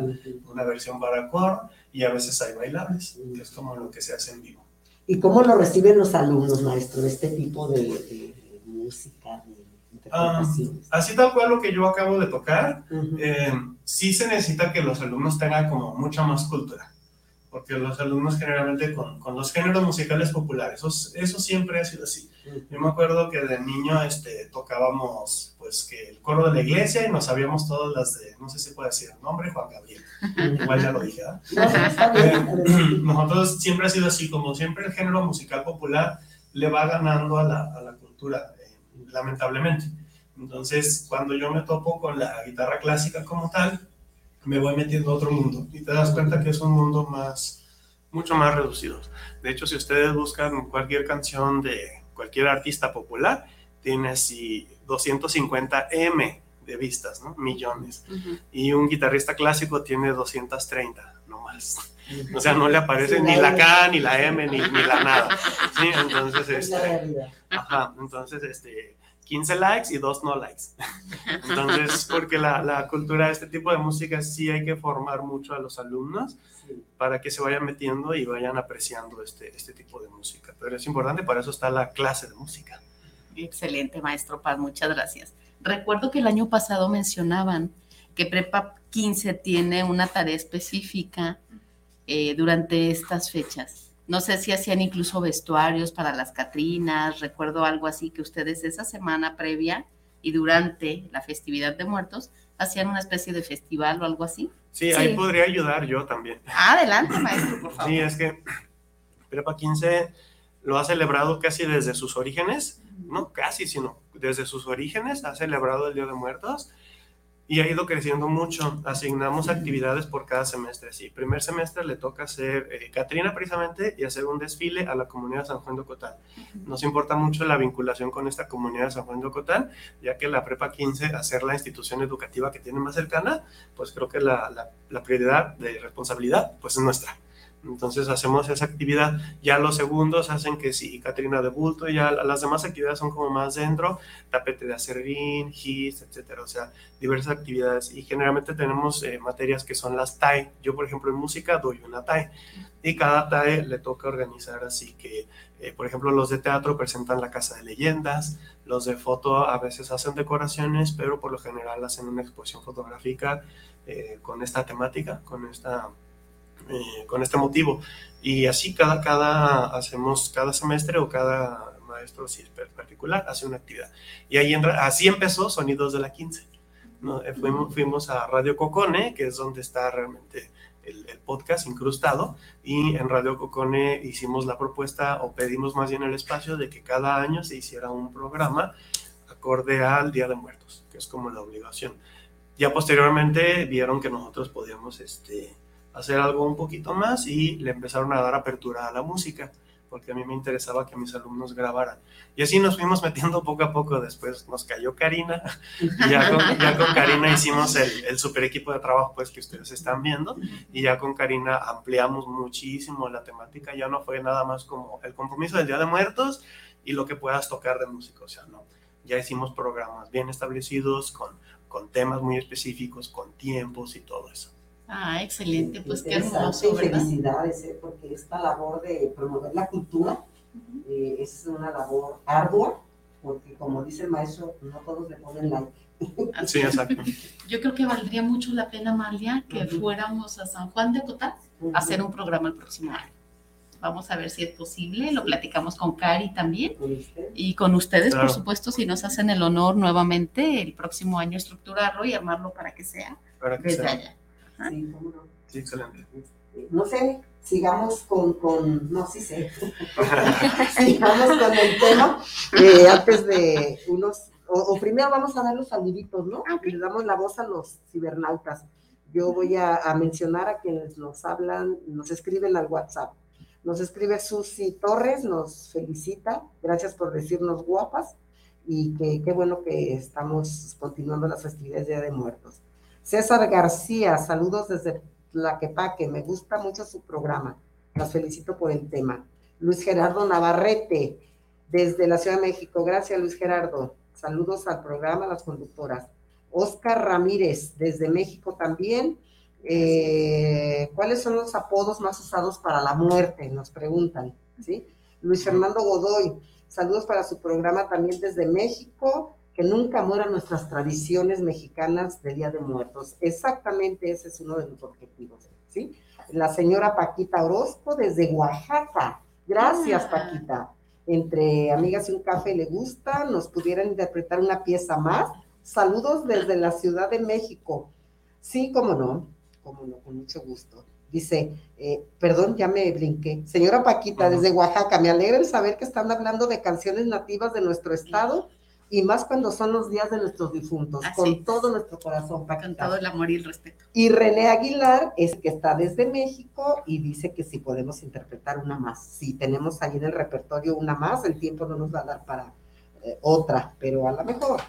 Speaker 14: una versión para coro, y a veces hay bailables, que es como lo que se hace en vivo.
Speaker 6: ¿Y cómo lo reciben los alumnos, maestro, este tipo de, de- de música, de interpretaciones?
Speaker 14: así tal cual lo que yo acabo de tocar, eh, sí se necesita que los alumnos tengan como mucha más cultura, porque los alumnos generalmente con, con los géneros musicales populares, eso, eso siempre ha sido así. Yo me acuerdo que de niño este, tocábamos pues que el coro de la iglesia y nos sabíamos todas las de, no sé si puedo decir el nombre, Juan Gabriel, igual ya lo dije, Eh, nosotros siempre ha sido así, como siempre el género musical popular le va ganando a la, a la cultura, eh, lamentablemente. Entonces, cuando yo me topo con la guitarra clásica como tal, me voy metiendo a otro mundo y te das cuenta que es un mundo más, mucho más reducido. De hecho, si ustedes buscan cualquier canción de cualquier artista popular, tiene así 250 M de vistas, ¿no? Millones. Y un guitarrista clásico tiene 230, no más. O sea, no le aparece
Speaker 6: Sí,
Speaker 14: ni
Speaker 6: la.
Speaker 14: K, ni la M, ni, ni la nada. Sí, entonces, este, ajá, entonces, este, 15 likes y 2 no likes. Entonces, porque la, la cultura de este tipo de música sí hay que formar mucho a los alumnos para que se vayan metiendo y vayan apreciando este, este tipo de música. Pero es importante, para eso está la clase de música.
Speaker 5: Excelente, maestro Paz, muchas gracias. Recuerdo que el año pasado mencionaban que Prepa 15 tiene una tarea específica eh, durante estas fechas. No sé si hacían incluso vestuarios para las Catrinas, recuerdo algo así que ustedes esa semana previa y durante la festividad de muertos hacían una especie de festival o algo así.
Speaker 14: Sí, ahí podría ayudar yo también.
Speaker 5: Adelante, maestro, por favor.
Speaker 14: Sí, es que Prepa 15 lo ha celebrado casi desde sus orígenes, no casi, sino desde sus orígenes ha celebrado el Día de Muertos y ha ido creciendo mucho. Asignamos actividades por cada semestre. Sí, primer semestre le toca hacer eh, Catrina precisamente y hacer un desfile a la comunidad de San Juan de Ocotán. Nos importa mucho la vinculación con esta comunidad de San Juan de Ocotán, ya que la Prepa 15, hacer la institución educativa que tiene más cercana, pues creo que la, la, la prioridad de responsabilidad pues es nuestra. Entonces hacemos esa actividad. Ya los segundos hacen que sí, Catrina de bulto, y ya las demás actividades son como más dentro, tapete de acerrín, gis, etcétera. O sea, diversas actividades. Y generalmente tenemos eh, materias que son las TAE. Yo, por ejemplo, en música doy una TAE. Y cada TAE le toca organizar así que, eh, por ejemplo, los de teatro presentan la casa de leyendas, los de foto a veces hacen decoraciones, pero por lo general hacen una exposición fotográfica eh, con esta temática, con esta eh, con este motivo. Y así cada, cada, hacemos cada semestre o cada maestro, si es particular, hace una actividad. Y ahí en, así empezó Sonidos de la 15. ¿no? Eh, fuimos, fuimos a Radio Cocone, que es donde está realmente el, el, podcast incrustado, y en Radio Cocone hicimos la propuesta, o pedimos más bien el espacio, de que cada año se hiciera un programa acorde al Día de Muertos, que es como la obligación. Ya posteriormente vieron que nosotros podíamos este, hacer algo un poquito más y le empezaron a dar apertura a la música, porque a mí me interesaba que mis alumnos grabaran. Y así nos fuimos metiendo poco a poco, después nos cayó Karina, ya con, ya Karina hicimos el, el, super equipo de trabajo pues que ustedes están viendo, y ya con Karina ampliamos muchísimo la temática, ya no fue nada más como el compromiso del Día de Muertos y lo que puedas tocar de música, o sea, no. Ya hicimos programas bien establecidos con, con temas muy específicos, con tiempos y todo eso.
Speaker 5: Ah, excelente, pues qué hermoso, ¿verdad?
Speaker 6: Felicidades, ¿eh? porque esta labor de promover la cultura eh, es una labor ardua, porque como dice el maestro, no todos le ponen like.
Speaker 14: Sí, exacto.
Speaker 5: Yo creo que valdría mucho la pena, Amalia, que fuéramos a San Juan de Cotá a hacer un programa el próximo año. Vamos a ver si es posible, lo platicamos con Cari también y con ustedes,
Speaker 14: Claro.
Speaker 5: por supuesto, si nos hacen el honor nuevamente el próximo año estructurarlo y armarlo para que sea
Speaker 14: Para que
Speaker 5: desde
Speaker 14: sea.
Speaker 5: allá.
Speaker 6: Sí, cómo no.
Speaker 14: Sí, excelente.
Speaker 6: No sé, sigamos con, con no, sí sé. sigamos con el tema. eh, antes de unos, o, o primero vamos a dar los saluditos, ¿no? Y le damos la voz a los cibernautas. Yo voy a, a mencionar a quienes nos hablan, nos escriben al WhatsApp. Nos escribe Susi Torres, nos felicita. Gracias por decirnos guapas. Y que qué bueno que estamos continuando las festividades de Día de Muertos. César García, saludos desde Tlaquepaque. Me gusta mucho su programa. Las felicito por el tema. Luis Gerardo Navarrete, desde la Ciudad de México. Gracias, Luis Gerardo. Saludos al programa, las conductoras. Oscar Ramírez, desde México también. Eh, ¿Cuáles son los apodos más usados para la muerte? Nos preguntan. ¿sí? Luis Fernando Godoy, saludos para su programa también desde México. Que nunca mueran nuestras tradiciones mexicanas de Día de Muertos. Exactamente ese es uno de los objetivos. ¿sí? La señora Paquita Orozco desde Oaxaca. Gracias,
Speaker 5: Ah.
Speaker 6: Paquita. Entre amigas y un café le gusta, nos pudieran interpretar una pieza más. Saludos desde la Ciudad de México. Sí, cómo no, cómo no, con mucho gusto. Dice, eh, perdón, ya me brinqué. Señora Paquita, desde Oaxaca, me alegra el saber que están hablando de canciones nativas de nuestro estado y más cuando son los días de nuestros difuntos,
Speaker 5: Así
Speaker 6: con
Speaker 5: es.
Speaker 6: todo nuestro corazón, Paquita.
Speaker 5: Con todo el amor y el respeto.
Speaker 6: Y René Aguilar es que está desde México y dice que si podemos interpretar una más. Si tenemos ahí en el repertorio una más, el tiempo no nos va a dar para eh, otra, pero a lo mejor.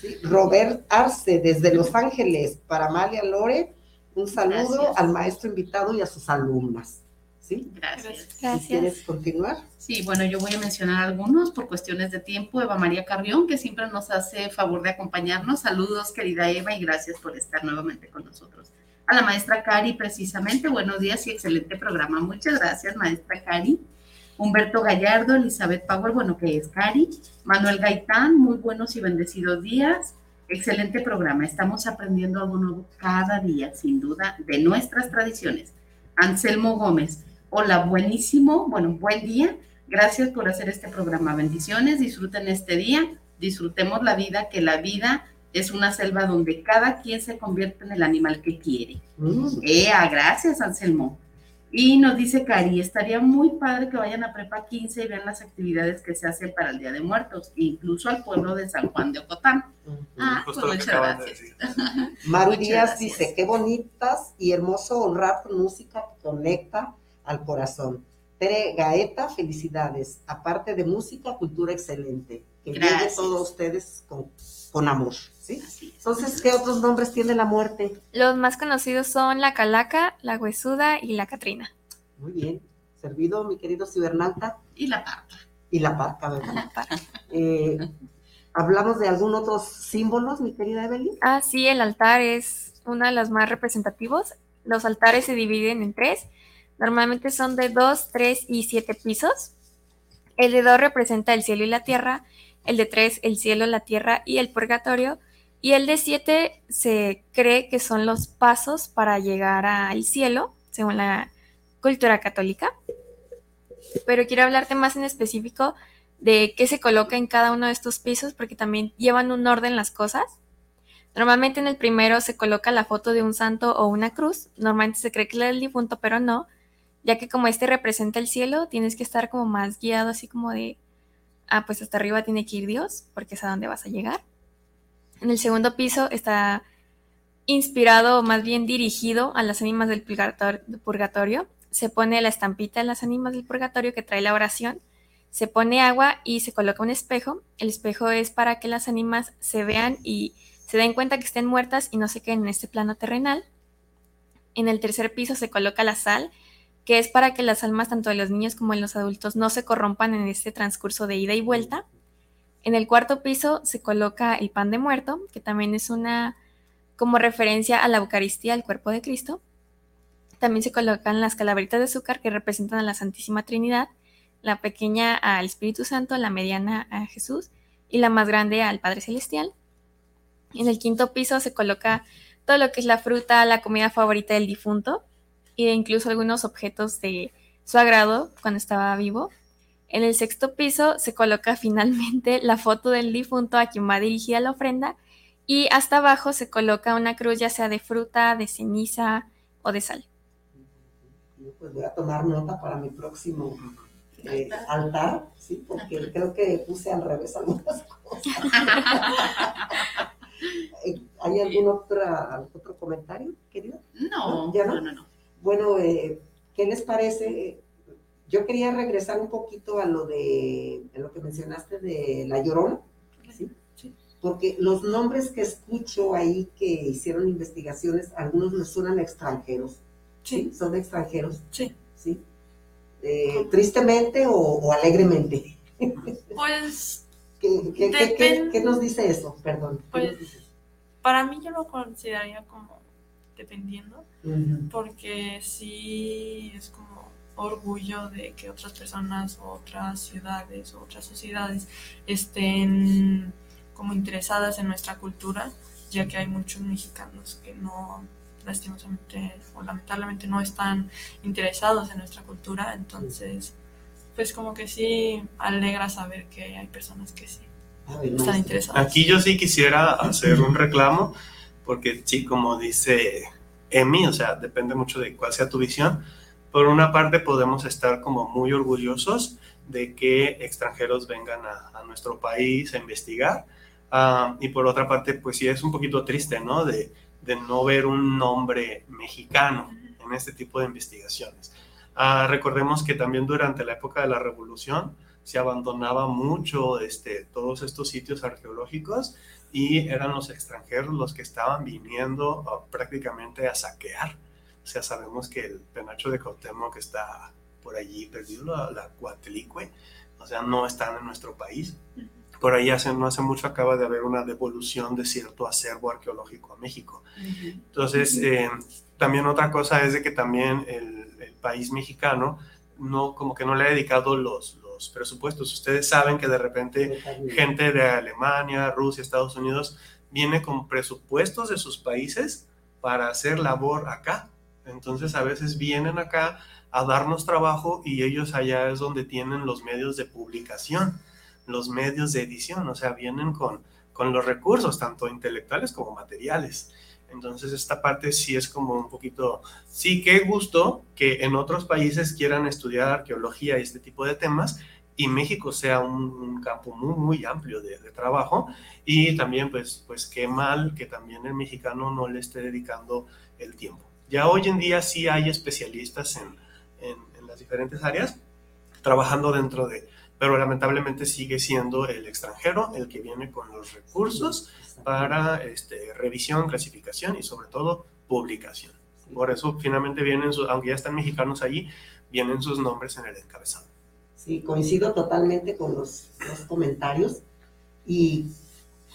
Speaker 6: ¿sí? Robert Arce desde Los Ángeles para Amalia Lore, un saludo
Speaker 5: Gracias.
Speaker 6: al maestro invitado y a sus alumnas. ¿Sí?
Speaker 5: Gracias.
Speaker 6: Si quieres continuar.
Speaker 5: Sí, bueno, yo voy a mencionar algunos por cuestiones de tiempo. Eva María Carrión, que siempre nos hace favor de acompañarnos. Saludos, querida Eva, y gracias por estar nuevamente con nosotros. A la maestra Cari, precisamente, buenos días y excelente programa. Muchas gracias, maestra Cari. Humberto Gallardo, Elizabeth Power, bueno, que es Cari. Manuel Gaitán, muy buenos y bendecidos días. Excelente programa. Estamos aprendiendo algo nuevo cada día, sin duda, de nuestras tradiciones. Anselmo Gómez, hola, buenísimo, bueno, buen día. Gracias por hacer este programa. Bendiciones, disfruten este día, disfrutemos la vida, que la vida es una selva donde cada quien se convierte en el animal que quiere. Ea, gracias, Anselmo. Y nos dice Cari, estaría muy padre que vayan a Prepa 15 y vean las actividades que se hacen para el Día de Muertos, incluso al pueblo de San Juan de Ocotán. Ah, pues
Speaker 14: Justo
Speaker 5: muchas
Speaker 14: acaban de
Speaker 5: gracias.
Speaker 6: Maru
Speaker 5: Muchas
Speaker 6: Díaz
Speaker 5: gracias.
Speaker 6: dice, qué bonitas y hermoso honrar tu música que conecta al corazón. Tere Gaeta, felicidades. Aparte de música, cultura excelente. Que llegue
Speaker 5: Gracias.
Speaker 6: a todos ustedes con, con amor. ¿sí? Entonces, ¿qué otros nombres tiene la muerte?
Speaker 12: Los más conocidos son la calaca, la huesuda y la catrina.
Speaker 6: Muy bien. Servido, mi querido cibernauta.
Speaker 5: Y la parca.
Speaker 6: Y la parca, ¿verdad? Eh, ¿Hablamos de algún otros símbolos, mi querida Evelyn?
Speaker 12: Ah, sí, el altar es uno de los más representativos. Los altares se dividen en tres. Normalmente son de dos, tres y siete pisos. El de dos representa el cielo y la tierra. El de tres, el cielo, la tierra y el purgatorio. Y el de siete se cree que son los pasos para llegar al cielo, según la cultura católica. Pero quiero hablarte más en específico de qué se coloca en cada uno de estos pisos, porque también llevan un orden las cosas. Normalmente en el primero se coloca la foto de un santo o una cruz. Normalmente se cree que es del difunto, pero no, ya que como este representa el cielo, tienes que estar como más guiado, así como de, ah, pues hasta arriba tiene que ir Dios, porque es a donde vas a llegar. En el segundo piso está inspirado, o más bien dirigido a las ánimas del purgator- purgatorio. Se pone la estampita de las ánimas del purgatorio que trae la oración. Se pone agua y se coloca un espejo. El espejo es para que las ánimas se vean y se den cuenta que estén muertas y no se queden en este plano terrenal. En el tercer piso se coloca la sal, que es para que las almas tanto de los niños como de los adultos no se corrompan en este transcurso de ida y vuelta. En el cuarto piso se coloca el pan de muerto, que también es una como referencia a la Eucaristía, al cuerpo de Cristo. También se colocan las calaveritas de azúcar que representan a la Santísima Trinidad, la pequeña al Espíritu Santo, la mediana a Jesús y la más grande al Padre Celestial. En el quinto piso se coloca todo lo que es la fruta, la comida favorita del difunto e incluso algunos objetos de su agrado cuando estaba vivo. En el sexto piso se coloca finalmente la foto del difunto a quien va dirigida la ofrenda y hasta abajo se coloca una cruz ya sea de fruta, de ceniza o de sal.
Speaker 6: Pues voy a tomar nota para mi próximo eh, altar, ¿sí? porque creo que puse al revés algunas cosas. Eh, ¿Hay algún otra, otro comentario, querido?
Speaker 5: No,
Speaker 6: ¿Ya
Speaker 5: no, no, no.
Speaker 6: Bueno, eh, ¿qué les parece? Yo quería regresar un poquito a lo de, a lo que mencionaste de La Llorona, ¿sí? Porque los nombres que escucho ahí que hicieron investigaciones, algunos me suenan extranjeros. Sí. ¿Son extranjeros?
Speaker 13: Sí.
Speaker 6: ¿Sí? Eh, ¿Tristemente o, o alegremente?
Speaker 13: Pues
Speaker 6: ¿Qué, qué- qué- qué- nos dice eso? Perdón. ¿qué nos
Speaker 13: Pues
Speaker 6: dice?
Speaker 13: para mí yo lo consideraría como dependiendo,
Speaker 6: Ujú.
Speaker 13: porque sí es como orgullo de que otras personas, o otras ciudades, o otras sociedades estén como interesadas en nuestra cultura, ya que hay muchos mexicanos que no, lastimosamente o lamentablemente no están interesados en nuestra cultura, entonces pues como que sí alegra saber que hay personas que sí están interesadas.
Speaker 14: Aquí yo sí quisiera hacer un reclamo, porque sí, como dice Emi, o sea, depende mucho de cuál sea tu visión. Por una parte, podemos estar como muy orgullosos de que extranjeros vengan a, a nuestro país a investigar. Ah, y por otra parte, pues sí es un poquito triste, ¿no? De, de no ver un nombre mexicano en este tipo de investigaciones. Ah, recordemos que también durante la época de la Revolución se abandonaba mucho este, todos estos sitios arqueológicos y eran los extranjeros los que estaban viniendo ah, prácticamente a saquear. O sea, sabemos que el penacho de Cuauhtémoc está por allí perdido, la, la Coatlicue, o sea, no están en nuestro país. Por ahí hace, no hace mucho acaba de haber una devolución de cierto acervo arqueológico a México. Entonces, eh, también otra cosa es de que también el, el país mexicano no, como que no le ha dedicado los, los presupuestos. Ustedes saben que de repente gente de Alemania, Rusia, Estados Unidos viene con presupuestos de sus países para hacer labor acá. Entonces a veces vienen acá a darnos trabajo y ellos allá es donde tienen los medios de publicación, los medios de edición, o sea, vienen con, con los recursos, tanto intelectuales como materiales. Entonces esta parte sí es como un poquito, sí, qué gusto que en otros países quieran estudiar arqueología y este tipo de temas y México sea un, un campo muy, muy amplio de, de, trabajo y también pues, pues qué mal que también el mexicano no le esté dedicando el tiempo. Ya hoy en día sí hay especialistas en, en, en las diferentes áreas trabajando dentro de, pero lamentablemente sigue siendo el extranjero el que viene con los recursos para este, revisión, clasificación y sobre todo publicación. Por eso finalmente vienen, sus, aunque ya están mexicanos allí, vienen sus nombres en el encabezado.
Speaker 6: Sí, coincido totalmente con los, los comentarios y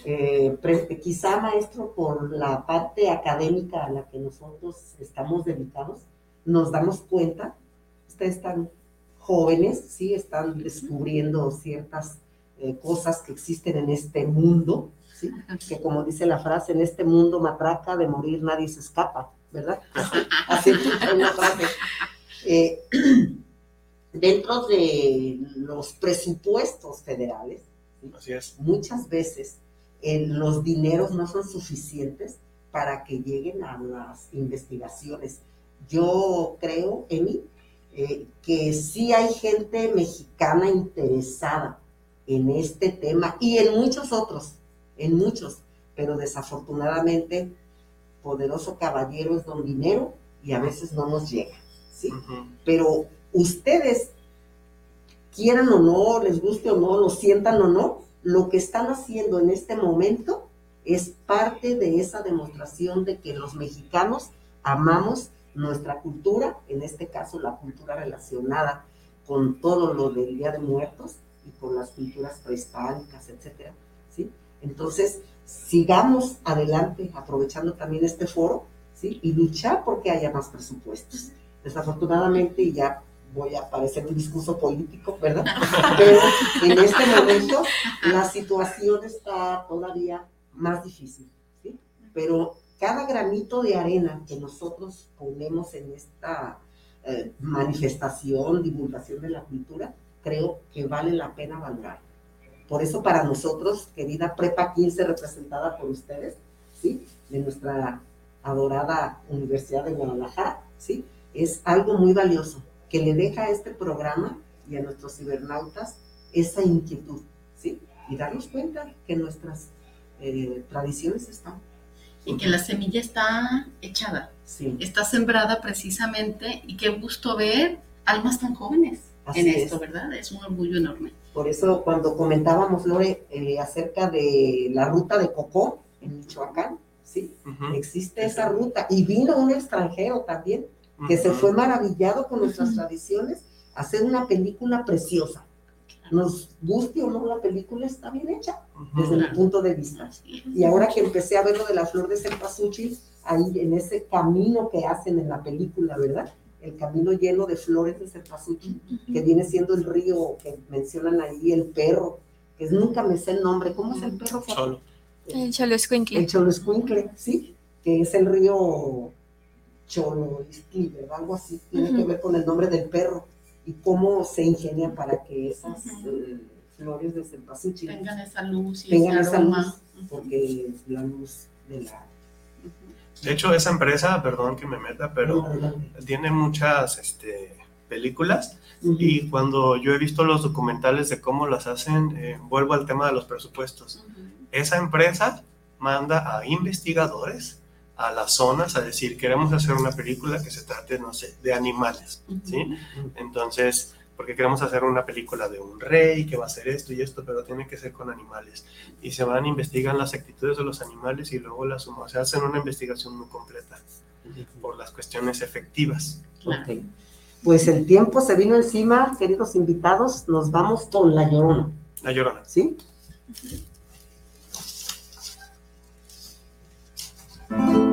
Speaker 6: eh, quizá maestro por la parte académica a la que nosotros estamos dedicados, nos damos cuenta, ustedes están jóvenes, sí, están descubriendo ciertas eh, cosas que existen en este mundo, ¿sí? que como dice la frase, en este mundo matraca de morir nadie se escapa, ¿verdad? Así es una frase. Eh, dentro de los presupuestos federales, ¿sí?
Speaker 14: Así es.
Speaker 6: muchas veces eh, los dineros no son suficientes para que lleguen a las investigaciones. Yo creo, Emi, eh, que sí hay gente mexicana interesada en este tema y en muchos otros, en muchos, pero desafortunadamente poderoso caballero es don dinero y a veces no nos llega, ¿sí? Uh -huh. Pero ustedes, quieran o no, les guste o no, lo sientan o no, lo que están haciendo en este momento es parte de esa demostración de que los mexicanos amamos nuestra cultura, en este caso la cultura relacionada con todo lo del Día de Muertos y con las culturas prehispánicas, etcétera, ¿sí? Entonces, sigamos adelante aprovechando también este foro, ¿sí? Y luchar porque haya más presupuestos. Desafortunadamente, y ya voy a parecer un discurso político, ¿verdad? Pero en este momento la situación está todavía más difícil, ¿sí? Pero cada granito de arena que nosotros ponemos en esta eh, manifestación, divulgación de la cultura, creo que vale la pena valorar. Por eso para nosotros, querida Prepa 15 representada por ustedes, ¿sí? De nuestra adorada Universidad de Guadalajara, ¿sí? Es algo muy valioso que le deja a este programa y a nuestros cibernautas esa inquietud, ¿sí? Y darnos cuenta que nuestras eh, tradiciones están.
Speaker 5: Y que la semilla está echada,
Speaker 6: Sí.
Speaker 5: está sembrada precisamente y qué gusto ver almas tan jóvenes
Speaker 6: Así
Speaker 5: en
Speaker 6: es.
Speaker 5: esto, ¿verdad? Es un orgullo enorme.
Speaker 6: Por eso cuando comentábamos, Lore, eh, acerca de la ruta de Cocó en Michoacán, ¿sí? Existe esa ruta. Y vino un extranjero también, que se fue maravillado con nuestras tradiciones, a hacer una película preciosa. Nos guste o no, la película está bien hecha, desde mi punto de vista. Y ahora que empecé a ver lo de la flor de cempasúchil, ahí en ese camino que hacen en la película, ¿verdad? El camino lleno de flores de cempasúchil, que viene siendo el río que mencionan ahí, el perro, que nunca me sé el nombre. ¿Cómo es el perro?
Speaker 14: Cholo.
Speaker 12: El Choloscuincle.
Speaker 6: El Choloscuincle, sí, que es el río Choloistli, ¿verdad? Algo así, tiene que ver con el nombre del perro y cómo se ingenian para que esas eh, flores de cempasúchil
Speaker 5: Tengan esa luz y
Speaker 6: tengan
Speaker 5: ese
Speaker 6: esa
Speaker 5: aroma.
Speaker 6: luz, porque la luz de la...
Speaker 14: De hecho, esa empresa, perdón que me meta, pero tiene muchas este, películas. Y cuando yo he visto los documentales de cómo las hacen, eh, vuelvo al tema de los presupuestos. Esa empresa manda a investigadores a las zonas a decir, queremos hacer una película que se trate, no sé, de animales, ¿sí? Entonces, porque queremos hacer una película de un rey que va a hacer esto y esto, pero tiene que ser con animales. Y se van, investigan las actitudes de los animales y luego las suman. O sea, hacen una investigación muy completa por las cuestiones efectivas.
Speaker 6: Ok. Pues el tiempo se vino encima, queridos invitados, nos vamos con La Llorona,
Speaker 14: La llorona.
Speaker 6: ¿sí?
Speaker 3: Thank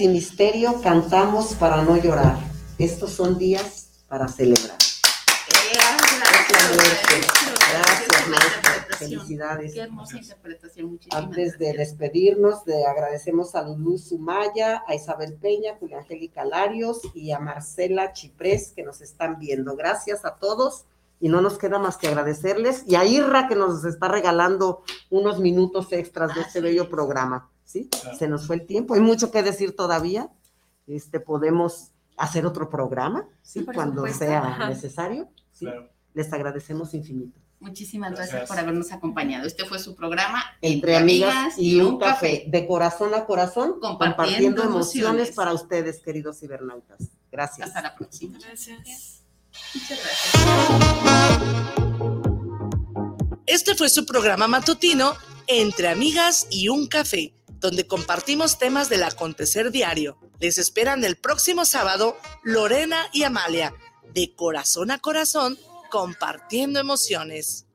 Speaker 6: y misterio cantamos para no llorar. Estos son días para celebrar. Gracias, maestra. Felicidades.
Speaker 5: Qué hermosa interpretación, muchísimas
Speaker 6: Antes de despedirnos, le agradecemos a Lulú Sumaya, a Isabel Peña, Julia Angélica Larios y a Marcela Chiprés que nos están viendo. Gracias a todos y no nos queda más que agradecerles y a Irra que nos está regalando unos minutos extras de este bello programa. ¿Sí? Se nos fue el tiempo, hay mucho que decir todavía. Este, podemos hacer otro programa, ¿sí?
Speaker 5: Por
Speaker 6: Cuando
Speaker 5: supuesto.
Speaker 6: sea
Speaker 5: Ajá.
Speaker 6: necesario. ¿sí? Les agradecemos infinito.
Speaker 5: Muchísimas gracias,
Speaker 6: Gracias.
Speaker 5: por habernos acompañado. Este fue su programa
Speaker 6: Entre amigas y un café, de corazón a corazón,
Speaker 5: Compartiendo
Speaker 6: compartiendo, emociones.
Speaker 5: emociones.
Speaker 6: para ustedes, queridos cibernautas. Gracias.
Speaker 5: Hasta la próxima.
Speaker 13: Gracias.
Speaker 5: Muchas gracias.
Speaker 2: Este fue su programa matutino Entre Amigas y un Café, donde compartimos temas del acontecer diario. Les esperan el próximo sábado Lorena y Amalia, de corazón a corazón, compartiendo emociones.